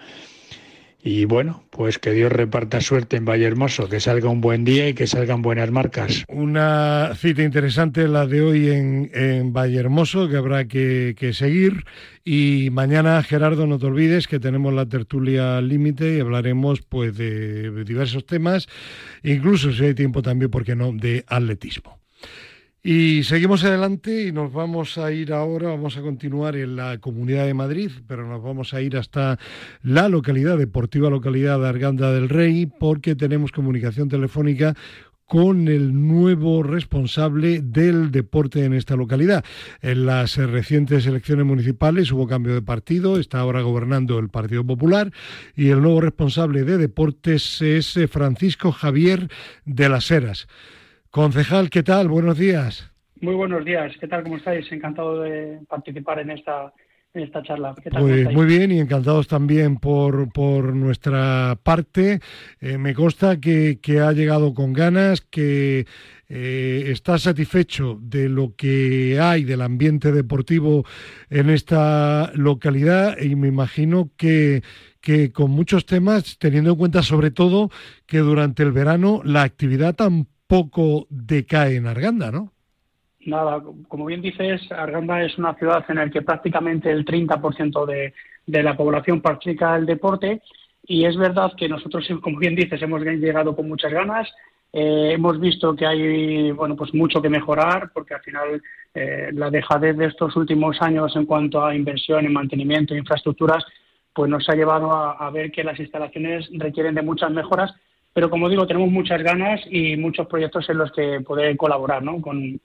y bueno, pues que Dios reparta suerte en Valle Hermoso, que salga un buen día y que salgan buenas marcas. Una cita interesante la de hoy en, en Valle Hermoso, que habrá que, que, seguir. Y mañana, Gerardo, no te olvides que tenemos la tertulia límite y hablaremos pues de diversos temas, incluso si hay tiempo también, ¿por qué no?, de atletismo. Y seguimos adelante y nos vamos a ir ahora, vamos a continuar en la Comunidad de Madrid, pero nos vamos a ir hasta la localidad, deportiva localidad de Arganda del Rey, porque tenemos comunicación telefónica con el nuevo responsable del deporte en esta localidad. En las recientes elecciones municipales hubo cambio de partido, está ahora gobernando el Partido Popular y el nuevo responsable de deportes es Francisco Javier de las Heras. Concejal, ¿qué tal? Buenos días. Muy buenos días. ¿Qué tal? ¿Cómo estáis? Encantado de participar en esta en esta charla. ¿Qué tal, pues muy bien y encantados también por, por nuestra parte. Eh, me consta que, que, ha llegado con ganas, que eh, está satisfecho de lo que hay del ambiente deportivo en esta localidad y me imagino que, que con muchos temas, teniendo en cuenta sobre todo que durante el verano la actividad tampoco poco decae en Arganda, ¿no? Nada, como bien dices, Arganda es una ciudad en la que prácticamente el 30% de, de la población practica el deporte y es verdad que nosotros, como bien dices, hemos llegado con muchas ganas. Eh, hemos visto que hay bueno pues mucho que mejorar porque al final eh, la dejadez de estos últimos años en cuanto a inversión en mantenimiento e infraestructuras pues nos ha llevado a, a ver que las instalaciones requieren de muchas mejoras pero como digo, tenemos muchas ganas y muchos proyectos en los que poder colaborar, ¿no? Con,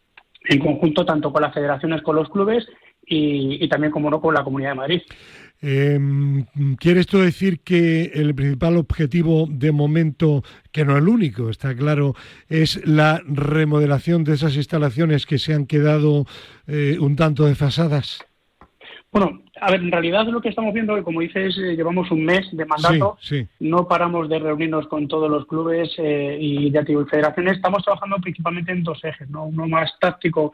en conjunto, tanto con las federaciones, con los clubes y, y también, como no, con la Comunidad de Madrid. Em, ¿Quiere esto decir que el principal objetivo de momento, que no es el único, está claro, es la remodelación de esas instalaciones que se han quedado eh, un tanto desfasadas? Bueno, a ver, en realidad lo que estamos viendo, como dices, eh, llevamos un mes de mandato, no paramos de reunirnos con todos los clubes eh, y de federaciones, estamos trabajando principalmente en dos ejes, ¿no? uno más táctico,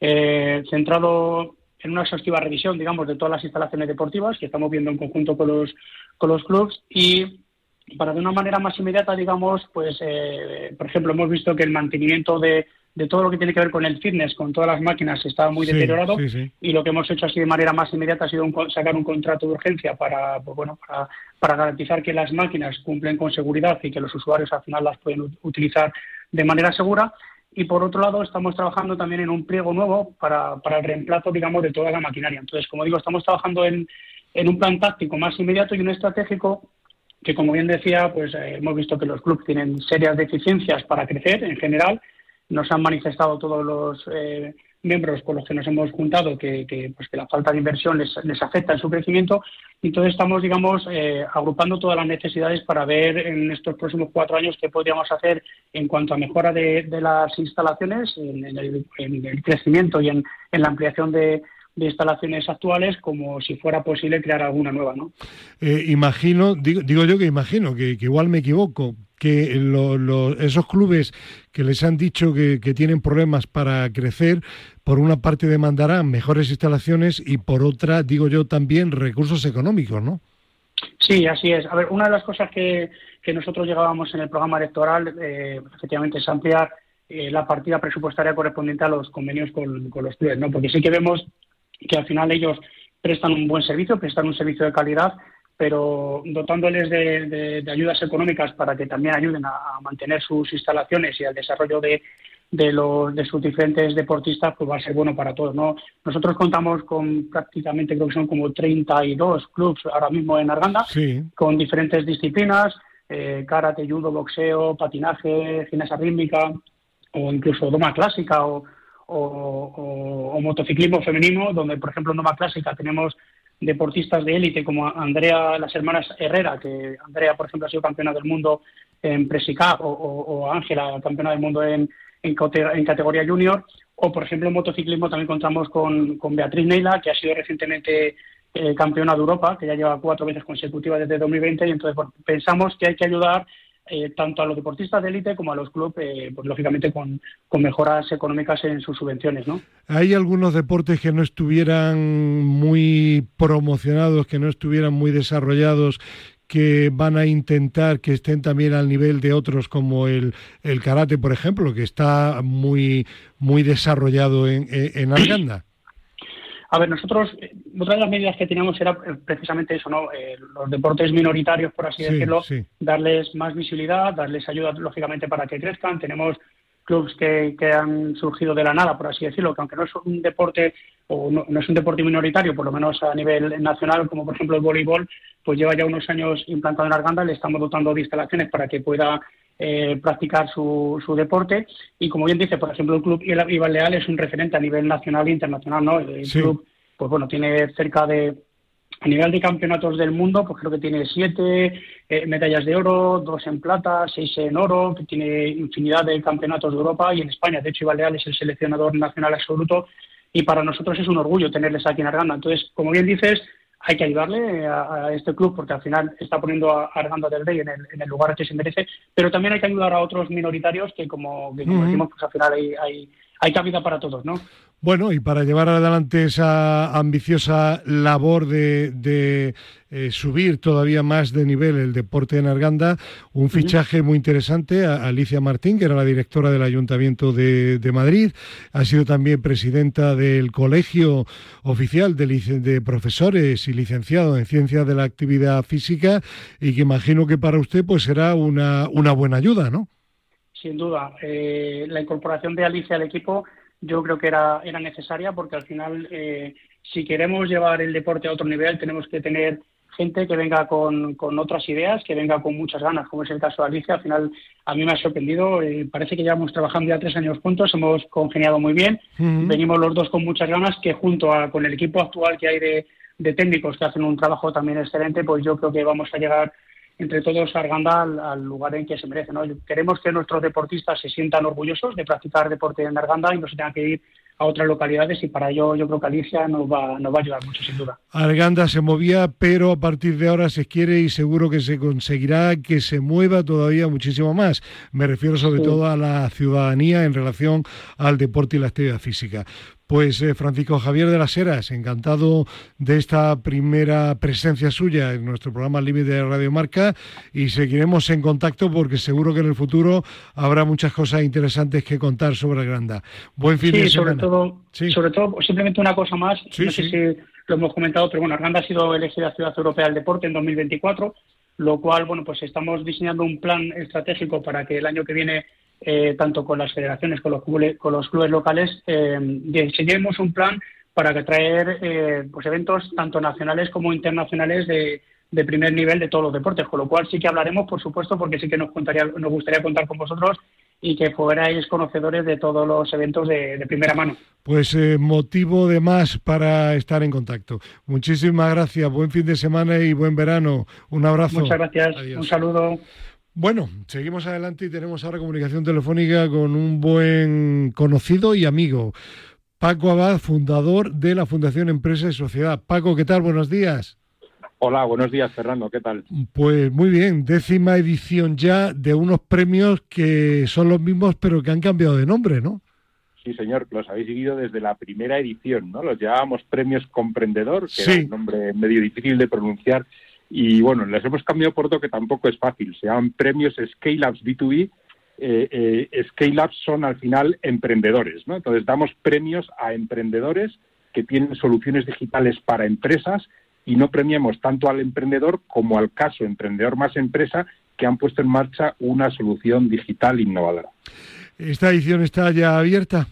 eh, centrado en una exhaustiva revisión, digamos, de todas las instalaciones deportivas que estamos viendo en conjunto con los, con los clubes. Y para de una manera más inmediata, digamos, pues, por ejemplo, hemos visto que el mantenimiento de de todo lo que tiene que ver con el fitness, con todas las máquinas, estaba muy deteriorado y lo que hemos hecho así de manera más inmediata ha sido sacar un contrato de urgencia para, pues bueno, para, garantizar que las máquinas cumplen con seguridad y que los usuarios al final las pueden utilizar de manera segura. Y por otro lado, estamos trabajando también en un pliego nuevo para, para el reemplazo, digamos, de toda la maquinaria. Entonces, como digo, estamos trabajando en, en un plan táctico más inmediato y un estratégico que, como bien decía, pues eh, hemos visto que los clubes tienen serias deficiencias para crecer en general nos han manifestado todos los eh, miembros con los que nos hemos juntado que, pues que la falta de inversión les, afecta en su crecimiento. Entonces estamos, digamos, eh, agrupando todas las necesidades para ver en estos próximos cuatro años qué podríamos hacer en cuanto a mejora de, las instalaciones, en, el, crecimiento y en, la ampliación de, instalaciones actuales como si fuera posible crear alguna nueva, ¿no? Eh, imagino, digo, digo, yo que imagino, que, que igual me equivoco, que esos clubes que les han dicho que, tienen problemas para crecer, por una parte demandarán mejores instalaciones y por otra, digo yo, también recursos económicos, ¿no? Sí, así es. A ver, una de las cosas que, nosotros llegábamos en el programa electoral, eh, efectivamente, es ampliar eh, la partida presupuestaria correspondiente a los convenios con, con los clubes, ¿no? Porque sí que vemos que al final ellos prestan un buen servicio, prestan un servicio de calidad, pero dotándoles de, ayudas económicas para que también ayuden a, mantener sus instalaciones y al desarrollo de, los, de sus diferentes deportistas, pues va a ser bueno para todos. ¿no? Nosotros contamos con prácticamente, creo que son como 32 clubes ahora mismo en Arganda, con diferentes disciplinas, eh, karate, judo, boxeo, patinaje, gimnasia rítmica o incluso doma clásica o, o, motociclismo femenino, donde por ejemplo en doma clásica tenemos deportistas de élite como Andrea, las hermanas Herrera, que Andrea, por ejemplo, ha sido campeona del mundo en Presica, o Ángela, campeona del mundo en, en, categoría junior, o por ejemplo en motociclismo también contamos con, con Beatriz Neila, que ha sido recientemente eh, campeona de Europa, que ya lleva cuatro veces consecutivas desde 2020, y entonces pensamos que hay que ayudar eh, tanto a los deportistas de élite como a los clubes, eh, pues lógicamente con, mejoras económicas en sus subvenciones, ¿no? ¿Hay algunos deportes que no estuvieran muy promocionados, que no estuvieran muy desarrollados, que van a intentar que estén también al nivel de otros como el, el karate, por ejemplo, que está muy, muy desarrollado en, en Arganda? A ver, nosotros, otra de las medidas que teníamos era eh, precisamente eso, ¿no? Eh, los deportes minoritarios, por así decirlo, darles más visibilidad, darles ayuda, lógicamente, para que crezcan. Tenemos clubes que, que, han surgido de la nada, por así decirlo, que aunque no es un deporte o no, es un deporte minoritario, por lo menos a nivel nacional, como por ejemplo el voleibol, pues lleva ya unos años implantado en Arganda, le estamos dotando de instalaciones para que pueda eh, practicar su, su, deporte. Y como bien dice, por ejemplo, el club Iván Leal es un referente a nivel nacional e internacional, ¿no? El, club, pues bueno, tiene cerca de, a nivel de campeonatos del mundo, pues creo que tiene siete eh, medallas de oro, dos en plata, seis en oro, que tiene infinidad de campeonatos de Europa y en España. De hecho, Iván Leal es el seleccionador nacional absoluto y para nosotros es un orgullo tenerles aquí en Arganda. Entonces, como bien dices, hay que ayudarle a, este club porque al final está poniendo a Arganda del Rey en el, en el lugar que se merece, pero también hay que ayudar a otros minoritarios que, como, decimos, pues al final hay, hay, hay cabida para todos, ¿no? Bueno, y para llevar adelante esa ambiciosa labor de, eh, subir todavía más de nivel el deporte en Arganda, un fichaje muy interesante a Alicia Martín, que era la directora del Ayuntamiento de, Madrid, ha sido también presidenta del Colegio Oficial de, de, Profesores y licenciado en Ciencias de la Actividad Física, y que imagino que para usted pues será una, una buena ayuda, ¿no? Sin duda. Eh, la incorporación de Alicia al equipo yo creo que era, era necesaria porque al final, eh, si queremos llevar el deporte a otro nivel, tenemos que tener gente que venga con, con, otras ideas, que venga con muchas ganas, como es el caso de Alicia. Al final, a mí me ha sorprendido. Eh, parece que llevamos trabajando ya tres años juntos, hemos congeniado muy bien. Venimos los dos con muchas ganas, que junto a, con el equipo actual que hay de, de técnicos que hacen un trabajo también excelente, pues yo creo que vamos a llegar entre todos Arganda al, lugar en que se merece. ¿no? Queremos que nuestros deportistas se sientan orgullosos de practicar deporte en Arganda y no se tengan que ir a otras localidades y para ello yo creo que Alicia nos va, nos va a ayudar mucho sin duda. Arganda se movía, pero a partir de ahora se quiere y seguro que se conseguirá que se mueva todavía muchísimo más. Me refiero sobre todo a la ciudadanía en relación al deporte y la actividad física. Pues eh, Francisco Javier de las Heras, encantado de esta primera presencia suya en nuestro programa Límite de Radio Marca y seguiremos en contacto porque seguro que en el futuro habrá muchas cosas interesantes que contar sobre Granda. Buen fin de semana. Sobre todo, sobre todo, simplemente una cosa más, no sé si lo hemos comentado, pero bueno, Arganda ha sido elegida Ciudad Europea del Deporte en 2024, lo cual, bueno, pues estamos diseñando un plan estratégico para que el año que viene eh, tanto con las federaciones, con los clubes, con los clubes locales, eh, diseñemos un plan para traer eh, pues eventos tanto nacionales como internacionales de, primer nivel de todos los deportes, con lo cual sí que hablaremos, por supuesto, porque sí que nos, contaría, nos gustaría contar con vosotros y que fuerais conocedores de todos los eventos de, primera mano. Pues motivo de más para estar en contacto. Muchísimas gracias, buen fin de semana y buen verano. Un abrazo. Muchas gracias, un saludo. Bueno, seguimos adelante y tenemos ahora comunicación telefónica con un buen conocido y amigo, Paco Abad, fundador de la Fundación Empresa y Sociedad. Paco, ¿qué tal? Buenos días. Hola, buenos días, Fernando. ¿Qué tal? Pues muy bien, décima edición ya de unos premios que son los mismos, pero que han cambiado de nombre, ¿no? Sí, señor, los habéis seguido desde la primera edición, ¿no? Los llamábamos premios Comprendedor, que era un nombre medio difícil de pronunciar y bueno, les hemos cambiado por otro que tampoco es fácil. Se llaman premios Scale Ups B2B. Eh, eh, Scale Ups son al final emprendedores, ¿no? Entonces damos premios a emprendedores que tienen soluciones digitales para empresas y no premiamos tanto al emprendedor como al caso emprendedor más empresa que han puesto en marcha una solución digital innovadora. ¿Esta edición está ya abierta?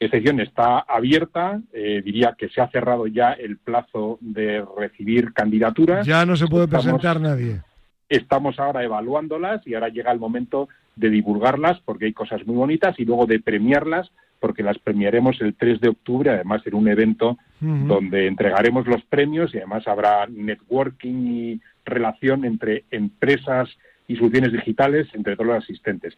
Excepción está abierta, eh, diría que se ha cerrado ya el plazo de recibir candidaturas. Ya no se puede presentar nadie. Estamos ahora evaluándolas y ahora llega el momento de divulgarlas porque hay cosas muy bonitas y luego de premiarlas porque las premiaremos el 3 de octubre, además en un evento donde entregaremos los premios y además habrá networking y relación entre empresas y soluciones digitales entre todos los asistentes,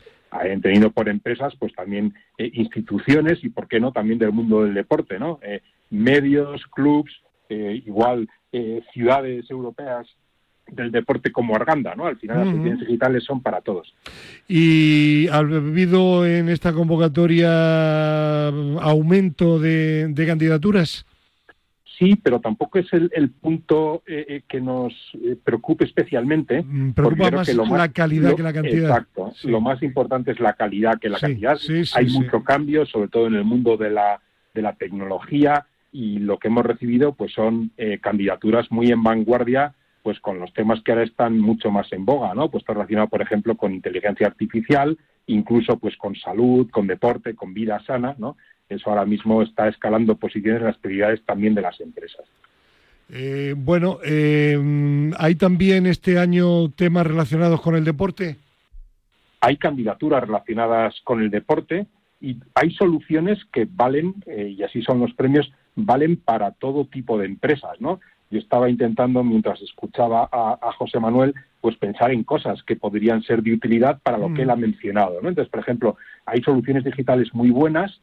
tenido por empresas, pues también eh, instituciones y, por qué no, también del mundo del deporte, ¿no? Eh, medios, clubs, eh, igual ciudades europeas del deporte como Arganda, ¿no? Al final las soluciones digitales son para todos. ¿Y ha habido en esta convocatoria aumento de candidaturas? Sí, pero tampoco es el, punto eh, eh, que nos eh, preocupe especialmente. Mm, preocupa más, la calidad que la cantidad. Exacto. Lo más importante es la calidad que la cantidad. Hay mucho cambio, sobre todo en el mundo de la, de la tecnología, y lo que hemos recibido pues son candidaturas muy en vanguardia pues con los temas que ahora están mucho más en boga, ¿no? Pues relacionado, por ejemplo, con inteligencia artificial, incluso pues con salud, con deporte, con vida sana, ¿no? Eso ahora mismo está escalando posiciones en las prioridades también de las empresas. Eh, bueno, eh, ¿hay también este año temas relacionados con el deporte? Hay candidaturas relacionadas con el deporte y hay soluciones que valen, eh, y así son los premios, valen para todo tipo de empresas, ¿no? Yo estaba intentando, mientras escuchaba a, José Manuel, pues pensar en cosas que podrían ser de utilidad para lo que él ha mm. mencionado, ¿no? Entonces, por ejemplo, hay soluciones digitales muy buenas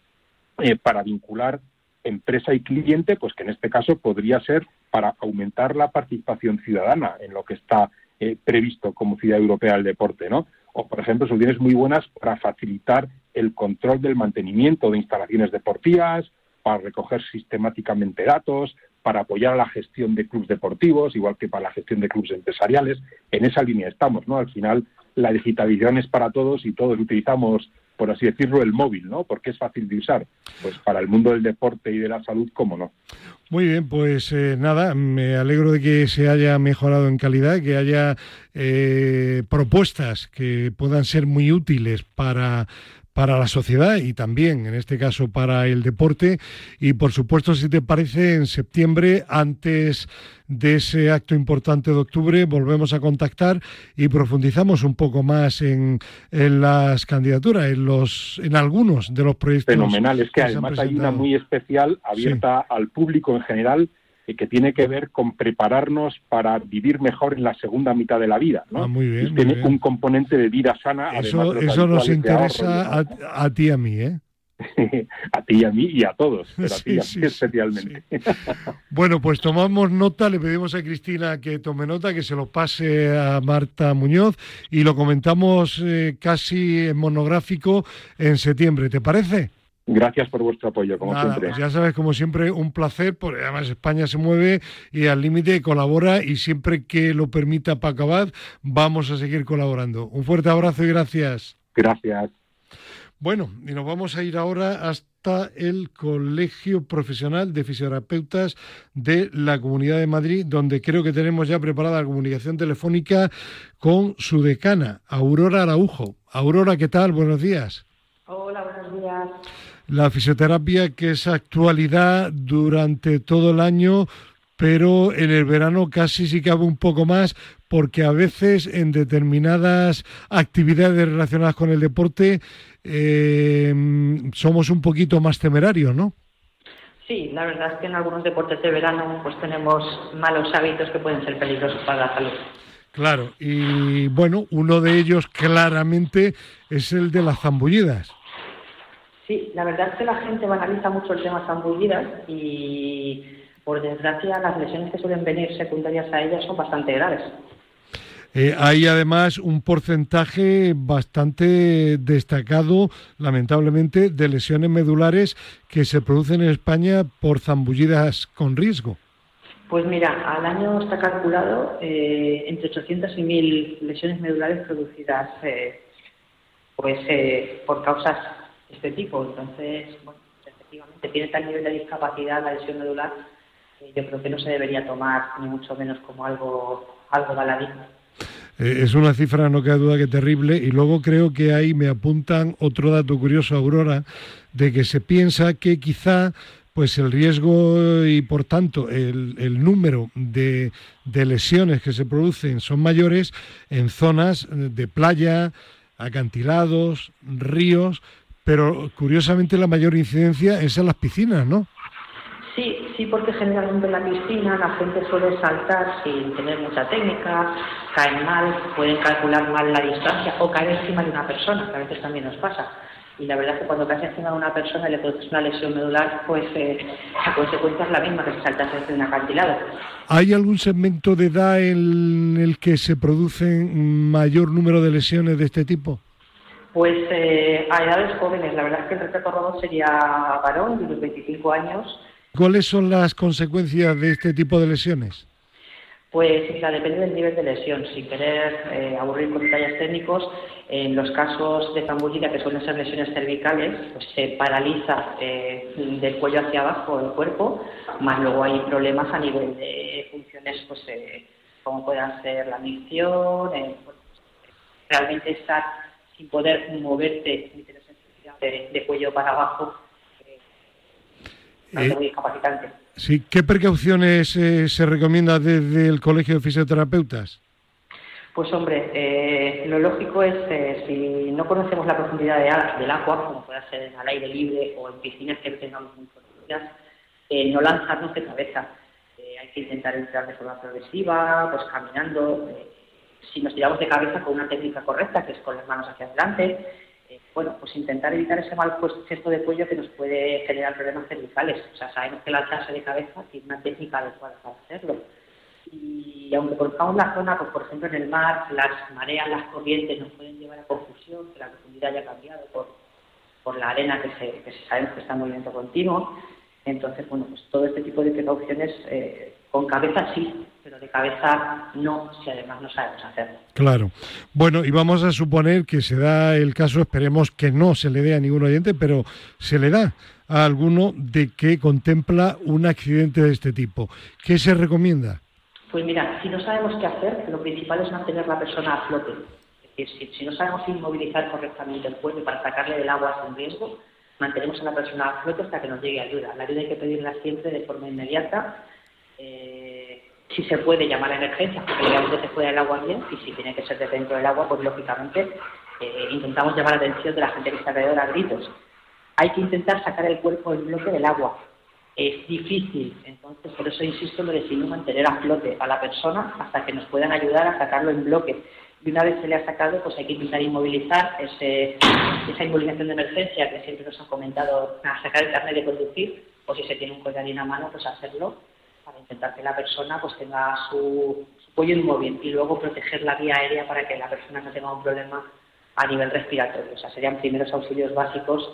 eh, para vincular empresa y cliente, pues que en este caso podría ser para aumentar la participación ciudadana en lo que está eh, previsto como Ciudad Europea del Deporte, ¿no? O, por ejemplo, soluciones muy buenas para facilitar el control del mantenimiento de instalaciones deportivas, para recoger sistemáticamente datos, para apoyar a la gestión de clubes deportivos, igual que para la gestión de clubes empresariales. En esa línea estamos, ¿no? Al final, la digitalización es para todos y todos utilizamos por así decirlo, el móvil, ¿no? Porque es fácil de usar. Pues para el mundo del deporte y de la salud, ¿cómo no? Muy bien, pues eh, nada, me alegro de que se haya mejorado en calidad, que haya eh, propuestas que puedan ser muy útiles para para la sociedad y también, en este caso, para el deporte. Y, por supuesto, si te parece, en septiembre, antes de ese acto importante de octubre, volvemos a contactar y profundizamos un poco más en, las candidaturas, en, los, en algunos de los proyectos. Fenomenal, es que, además hay una muy especial, abierta al público en general, que tiene que ver con prepararnos para vivir mejor en la segunda mitad de la vida. ¿no? Ah, muy bien, y tiene muy bien. un componente de vida sana. Eso, además de eso nos ahorro interesa a, a ti y a mí, ¿eh? a ti y a mí y a todos, pero a ti y a Sí, mí sí, especialmente. Bueno, pues tomamos nota, le pedimos a Cristina que tome nota, que se lo pase a Marta Muñoz y lo comentamos eh, casi en monográfico en septiembre. ¿Te parece? Gracias por vuestro apoyo, como Nada, siempre. pues ya sabes, como siempre, un placer, porque además España se mueve y al límite colabora y siempre que lo permita Paco Abad, vamos a seguir colaborando. Un fuerte abrazo y gracias. Gracias. Bueno, y nos vamos a ir ahora hasta el Colegio Profesional de Fisioterapeutas de la Comunidad de Madrid, donde creo que tenemos ya preparada la comunicación telefónica con su decana, Aurora Araujo. Aurora, ¿qué tal? Buenos días. Hola, buenos días. La fisioterapia que es actualidad durante todo el año, pero en el verano casi sí cabe un poco más, porque a veces en determinadas actividades relacionadas con el deporte eh, somos un poquito más temerarios, ¿no? Sí, la verdad es que en algunos deportes de verano pues tenemos malos hábitos que pueden ser peligrosos para la salud. Claro, y bueno, uno de ellos claramente es el de las zambullidas. Sí, la verdad es que la gente banaliza mucho el tema zambullidas y por desgracia las lesiones que suelen venir secundarias a ellas son bastante graves. Eh, hay además un porcentaje bastante destacado, lamentablemente, de lesiones medulares que se producen en España por zambullidas con riesgo. Pues mira, al año está calculado eh, entre 800 y 1000 lesiones medulares producidas eh, pues eh, por causas de este tipo. Entonces, bueno, efectivamente tiene tal nivel de discapacidad la lesión medular que yo creo que no se debería tomar ni mucho menos como algo algo baladí. Eh, es una cifra, no cabe duda que terrible. Y luego creo que ahí me apuntan otro dato curioso, Aurora, de que se piensa que quizá pues el riesgo y por tanto el, el número de, de lesiones que se producen son mayores en zonas de playa, acantilados, ríos, pero curiosamente la mayor incidencia es en las piscinas, ¿no? Sí, sí, porque generalmente en la piscina la gente suele saltar sin tener mucha técnica, caen mal, pueden calcular mal la distancia o caer encima de una persona, que a veces también nos pasa. Y la verdad es que cuando caes encima de una persona y le produces una lesión medular, pues eh, la consecuencia es la misma que si saltas desde un acantilado. ¿Hay algún segmento de edad en el que se producen mayor número de lesiones de este tipo? Pues eh, a edades jóvenes, la verdad es que el retrato robot sería varón de los 25 años. ¿Cuáles son las consecuencias de este tipo de lesiones? Pues mira, depende del nivel de lesión. Sin querer eh, aburrir con detalles técnicos, en los casos de zambullida, que suelen ser lesiones cervicales, pues se paraliza eh, del cuello hacia abajo el cuerpo, más luego hay problemas a nivel de funciones, pues eh, como puedan ser la micción, eh, pues, realmente estar sin poder moverte de, de cuello para abajo, eh, Eh, muy incapacitante. Sí, ¿qué precauciones eh, se recomienda desde el Colegio de Fisioterapeutas? Pues hombre, eh, lo lógico es, eh, si no conocemos la profundidad de del agua, como puede ser al aire libre o en piscinas que tengamos muy profundas, eh, no lanzarnos de cabeza. Eh, hay que intentar entrar de forma progresiva, pues caminando. Si nos tiramos de cabeza con una técnica correcta, que es con las manos hacia adelante, eh, bueno, pues intentar evitar ese mal gesto de cuello que nos puede generar problemas cervicales. O sea, sabemos que lanzarse de cabeza tiene una técnica adecuada para hacerlo y aunque conozcamos la zona, pues por ejemplo en el mar, las mareas, las corrientes nos pueden llevar a confusión, que la profundidad haya cambiado por, por la arena que, se, que se sabemos que está en movimiento continuo. Entonces, bueno, pues todo este tipo de precauciones eh, con cabeza sí, pero de cabeza no, si además no sabemos hacerlo. Claro. Bueno, y vamos a suponer que se da el caso, esperemos que no se le dé a ningún oyente, pero se le da a alguno de que contempla un accidente de este tipo. ¿Qué se recomienda? Pues mira, si no sabemos qué hacer, lo principal es mantener la persona a flote. Es decir, si, no sabemos inmovilizar correctamente el cuerpo para sacarle del agua sin riesgo, mantenemos a la persona a flote hasta que nos llegue ayuda. La ayuda hay que pedirla siempre de forma inmediata. Eh, si se puede llamar a emergencia, porque legalmente se fuera del agua bien, y si tiene que ser de dentro del agua, pues lógicamente eh, intentamos llamar la atención de la gente que está alrededor a gritos. Hay que intentar sacar el cuerpo en bloque del agua. es difícil. Entonces, por eso insisto en lo de sin mantener a flote a la persona hasta que nos puedan ayudar a sacarlo en bloque. Y una vez se le ha sacado, pues hay que intentar inmovilizar ese, esa inmovilización de emergencia que siempre nos han comentado, a sacar el carnet de conducir, o si se tiene un collarín a mano, pues hacerlo para intentar que la persona pues tenga su, su cuello inmóvil y luego proteger la vía aérea para que la persona no tenga un problema a nivel respiratorio. O sea, serían primeros auxilios básicos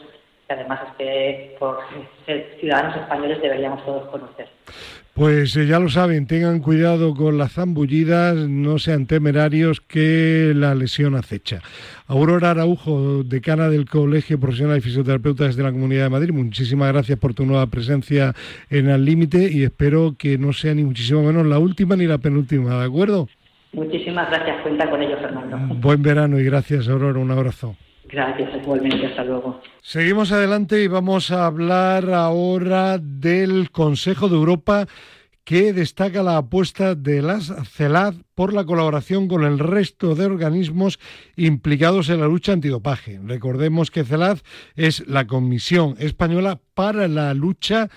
que además es que por ser ciudadanos españoles deberíamos todos conocer. Pues eh, ya lo saben, tengan cuidado con las zambullidas, no sean temerarios que la lesión acecha. Aurora Araujo, decana del Colegio Profesional de Fisioterapeutas de la Comunidad de Madrid, muchísimas gracias por tu nueva presencia en el límite y espero que no sea ni muchísimo menos la última ni la penúltima, ¿de acuerdo? Muchísimas gracias, cuenta con ello, Fernando. Buen verano y gracias, Aurora, un abrazo. Gracias, igualmente, hasta luego. Seguimos adelante y vamos a hablar ahora del Consejo de Europa que destaca la apuesta de la CELAD por la colaboración con el resto de organismos implicados en la lucha antidopaje. Recordemos que CELAD es la Comisión Española para la lucha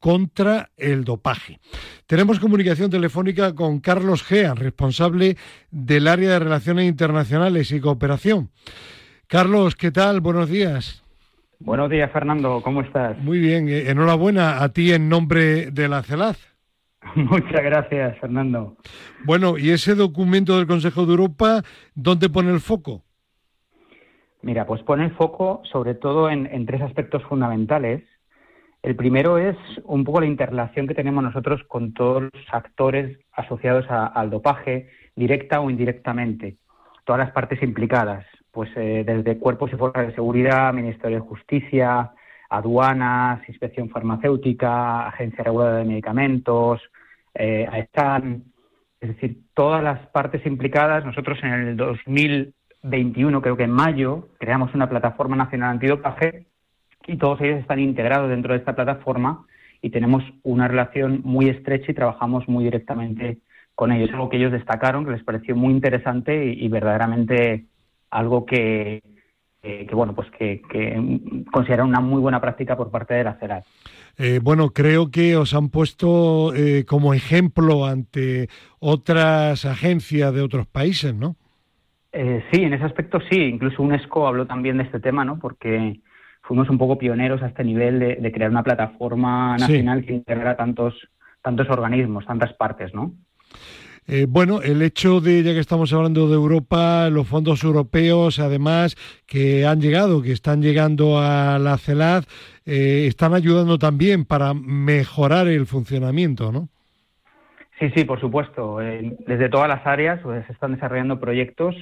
contra el dopaje. Tenemos comunicación telefónica con Carlos Gea, responsable del área de Relaciones Internacionales y Cooperación. Carlos, ¿qué tal? Buenos días. Buenos días, Fernando. ¿Cómo estás? Muy bien. eh, Enhorabuena a ti en nombre de la CELAD. Muchas gracias, Fernando. Bueno, ¿y ese documento del Consejo de Europa, dónde pone el foco? Mira, pues pone el foco sobre todo en, en tres aspectos fundamentales. El primero es un poco la interrelación que tenemos nosotros con todos los actores asociados a- al dopaje, directa o indirectamente, todas las partes implicadas, pues eh, desde cuerpos y fuerzas de seguridad, Ministerio de Justicia, aduanas, inspección farmacéutica, agencia reguladora de medicamentos, eh, es decir, todas las partes implicadas. Nosotros en el 2021, creo que en mayo, creamos una plataforma nacional antidopaje y todos ellos están integrados dentro de esta plataforma y tenemos una relación muy estrecha y trabajamos muy directamente con ellos. Algo que ellos destacaron, que les pareció muy interesante y, y verdaderamente algo que, que, bueno, pues que, que consideran una muy buena práctica por parte de la CERAD. Eh, bueno, creo que os han puesto eh, como ejemplo ante otras agencias de otros países, ¿no? Eh, sí, en ese aspecto sí. Incluso UNESCO habló también de este tema, ¿no? Porque fuimos un poco pioneros a este nivel de, de crear una plataforma Sí. nacional que integrara tantos, tantos organismos, tantas partes, ¿no? Eh, bueno, el hecho de, ya que estamos hablando de Europa, los fondos europeos, además, que han llegado, que están llegando a la CELAD, eh, están ayudando también para mejorar el funcionamiento, ¿no? Sí, sí, por supuesto. Desde todas las áreas pues, se están desarrollando proyectos,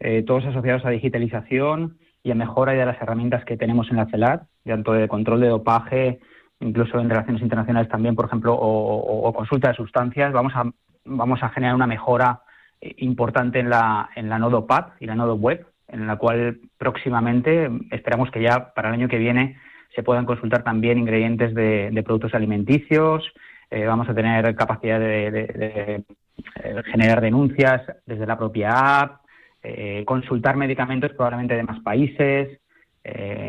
eh, todos asociados a digitalización y a mejora de las herramientas que tenemos en la CELAD, tanto de control de dopaje, incluso en relaciones internacionales también, por ejemplo, o, o- o consulta de sustancias. Vamos a, vamos a generar una mejora eh, importante en la, en la Nodo Pad y la Nodo Web, en la cual próximamente esperamos que ya para el año que viene se puedan consultar también ingredientes de, productos alimenticios. Eh, vamos a tener capacidad de, eh, generar denuncias desde la propia app, consultar medicamentos probablemente de más países.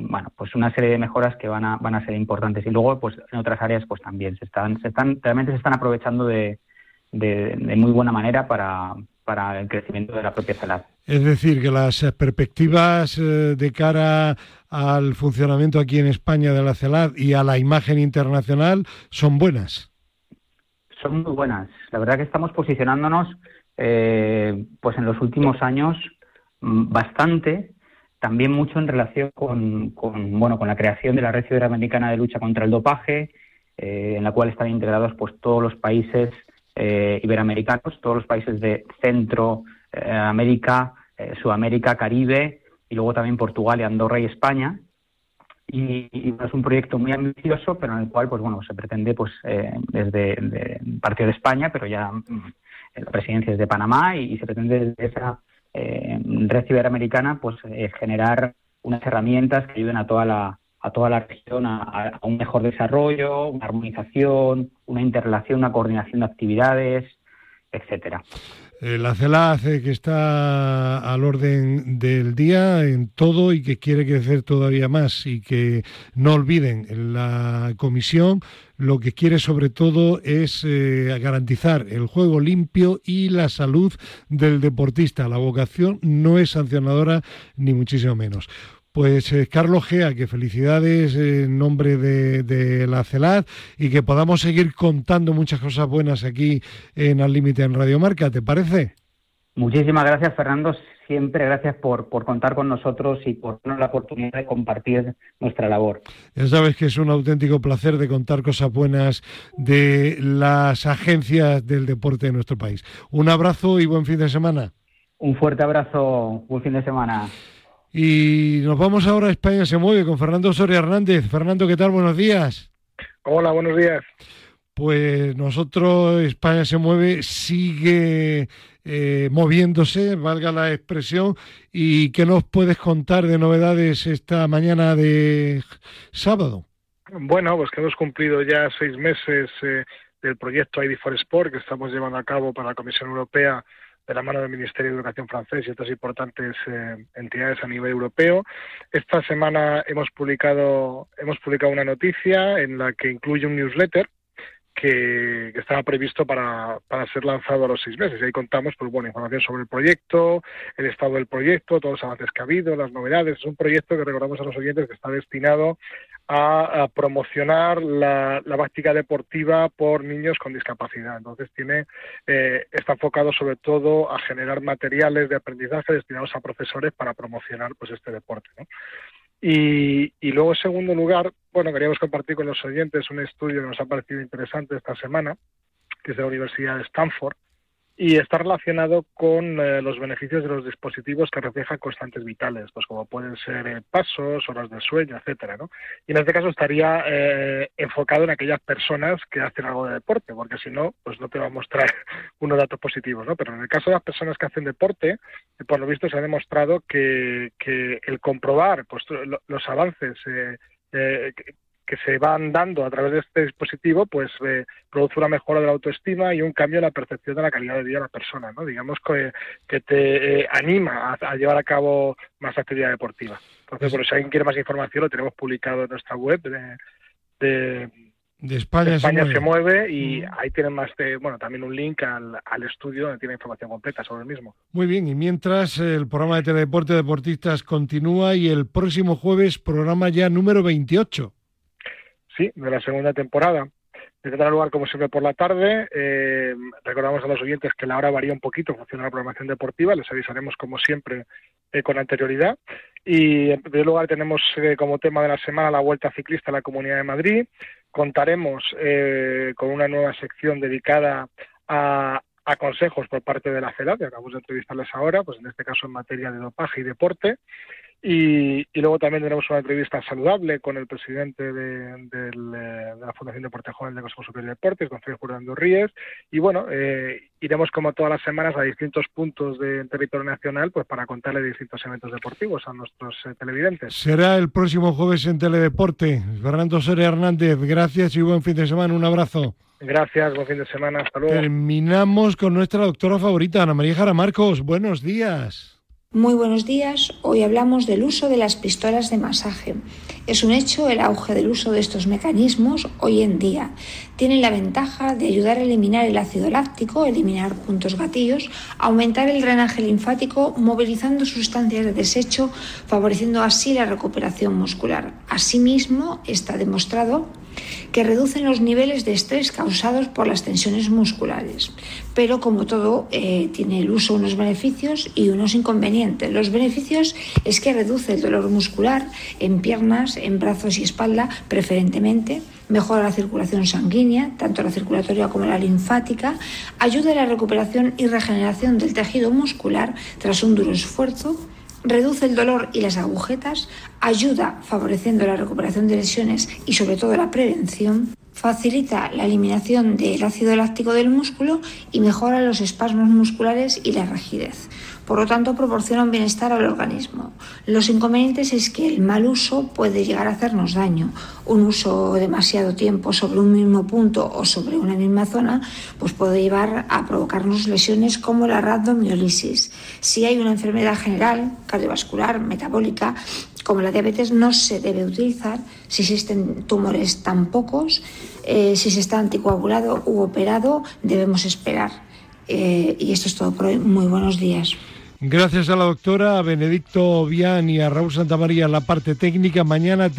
bueno, pues una serie de mejoras que van a, van a ser importantes. Y luego, pues en otras áreas, pues también se están, se están, realmente se están aprovechando de, de, de muy buena manera para, para el crecimiento de la propia CELAD. Es decir, que las perspectivas eh, de cara al funcionamiento aquí en España de la CELAD y a la imagen internacional son buenas. son muy buenas. La verdad que estamos posicionándonos, eh, pues en los últimos años mm, bastante, también mucho en relación con, con, bueno con la creación de la Red Iberoamericana de Lucha contra el Dopaje, eh, en la cual están integrados pues todos los países eh, iberoamericanos, todos los países de Centro eh, eh, Sudamérica, Caribe y luego también Portugal y Andorra y España. Y, es un proyecto muy ambicioso, pero en el cual, pues bueno, se pretende, pues eh, desde de, parte de España, pero ya mm, la presidencia es de Panamá y, y se pretende desde esa red iberoamericana, pues generar unas herramientas que ayuden a toda la a toda la región a, un mejor desarrollo, una armonización, una interrelación, una coordinación de actividades, etcétera. Eh, la CELAC que está al orden del día en todo y que quiere crecer todavía más y que no olviden la comisión lo que quiere sobre todo es eh, garantizar el juego limpio y la salud del deportista. La vocación no es sancionadora ni muchísimo menos. Pues eh, Carlos Gea, que felicidades en nombre de, la CELAD y que podamos seguir contando muchas cosas buenas aquí en Al Límite en Radio Marca, ¿te parece? Muchísimas gracias, Fernando. Siempre gracias por, por contar con nosotros y por darnos la oportunidad de compartir nuestra labor. Ya sabes que es un auténtico placer de contar cosas buenas de las agencias del deporte de nuestro país. Un abrazo y buen fin de semana. Un fuerte abrazo, buen fin de semana. Y nos vamos ahora a España se mueve con Fernando Soria Hernández. Fernando, ¿qué tal? Buenos días. Hola, buenos días. Pues nosotros, España se mueve, sigue eh, moviéndose, valga la expresión. ¿Y qué nos puedes contar de novedades esta mañana de sábado? Bueno, pues que hemos cumplido ya seis meses eh, del proyecto ID for Sport que estamos llevando a cabo para la Comisión Europea de la mano del Ministerio de Educación francés y otras importantes eh, entidades a nivel europeo. Esta semana hemos publicado, hemos publicado una noticia en la que incluye un newsletter que, estaba previsto para, para, ser lanzado a los seis meses. Y ahí contamos, pues bueno, información sobre el proyecto, el estado del proyecto, todos los avances que ha habido, las novedades. Es un proyecto que recordamos a los oyentes que está destinado a, promocionar la, la, práctica deportiva por niños con discapacidad. Entonces tiene eh, está enfocado sobre todo a generar materiales de aprendizaje destinados a profesores para promocionar pues este deporte. Y, y, luego, en segundo lugar, bueno, queríamos compartir con los oyentes un estudio que nos ha parecido interesante esta semana, que es de la Universidad de Stanford, y está relacionado con eh, los beneficios de los dispositivos que reflejan constantes vitales, pues como pueden ser eh, pasos, horas de sueño, etcétera, ¿no? Y en este caso estaría eh, enfocado en aquellas personas que hacen algo de deporte, porque si no, pues no te va a mostrar unos datos positivos, ¿no? Pero en el caso de las personas que hacen deporte, por lo visto se ha demostrado que, que el comprobar pues, los avances eh, que se van dando a través de este dispositivo, pues eh, produce una mejora de la autoestima y un cambio en la percepción de la calidad de vida de la persona, ¿no? Digamos que, que te eh, anima a, llevar a cabo más actividad deportiva. Entonces, por si alguien quiere más información, lo tenemos publicado en nuestra web de, España, se, mueve. y mm. ahí tienen más de, bueno, también un link al, al, estudio donde tiene información completa sobre el mismo. Muy bien, y mientras el programa de Teledeporte Deportistas continúa y el próximo jueves programa ya número 28 sí, de la segunda temporada. Tendrá lugar como siempre por la tarde. Eh, recordamos a los oyentes que la hora varía un poquito en función de la programación deportiva. Les avisaremos como siempre eh, con anterioridad. Y en primer lugar tenemos eh, como tema de la semana la Vuelta Ciclista a la Comunidad de Madrid. Contaremos con una nueva sección dedicada a, consejos por parte de la CELA, que acabamos de entrevistarles ahora, pues en este caso en materia de dopaje y deporte. Y, luego también tenemos una entrevista saludable con el presidente de, eh, la Fundación Deporte Joven del Consejo Superior de Deportes, don Félix Fernando Ríez. Y bueno, eh, iremos como todas las semanas a distintos puntos del territorio nacional pues para contarle distintos eventos deportivos a nuestros eh, televidentes. Será el próximo jueves en Teledeporte. Fernando Soria Hernández, gracias y buen fin de semana. Un abrazo. Gracias, buen fin de semana. Hasta luego. Terminamos con nuestra doctora favorita, Ana María Jara Marcos. Buenos días. Muy buenos días. Hoy hablamos del uso de las pistolas de masaje. Es un hecho el auge del uso de estos mecanismos hoy en día. Tienen la ventaja de ayudar a eliminar el ácido láctico, eliminar puntos gatillos, aumentar el drenaje linfático, movilizando sustancias de desecho, favoreciendo así la recuperación muscular. Asimismo, está demostrado que reducen los niveles de estrés causados por las tensiones musculares. Pero como todo, eh, tiene el uso unos beneficios y unos inconvenientes. Los beneficios es que reduce el dolor muscular en piernas, en brazos y espalda preferentemente, mejora la circulación sanguínea, tanto la circulatoria como la linfática, ayuda a la recuperación y regeneración del tejido muscular tras un duro esfuerzo, reduce el dolor y las agujetas, ayuda favoreciendo la recuperación de lesiones y sobre todo la prevención, facilita la eliminación del ácido láctico del músculo y mejora los espasmos musculares y la rigidez. Por lo tanto, proporciona un bienestar al organismo. Los inconvenientes es que el mal uso puede llegar a hacernos daño. Un uso demasiado tiempo sobre un mismo punto o sobre una misma zona, pues puede llevar a provocarnos lesiones como la rhabdomiolisis. Si hay una enfermedad general, cardiovascular, metabólica, como la diabetes, no se debe utilizar si existen tumores tan pocos. Eh, si se está anticoagulado u operado, debemos esperar. Eh, y esto es todo por hoy. Muy buenos días. Gracias a la doctora, a Benedicto Vian y a Raúl Santamaría en la parte técnica. Mañana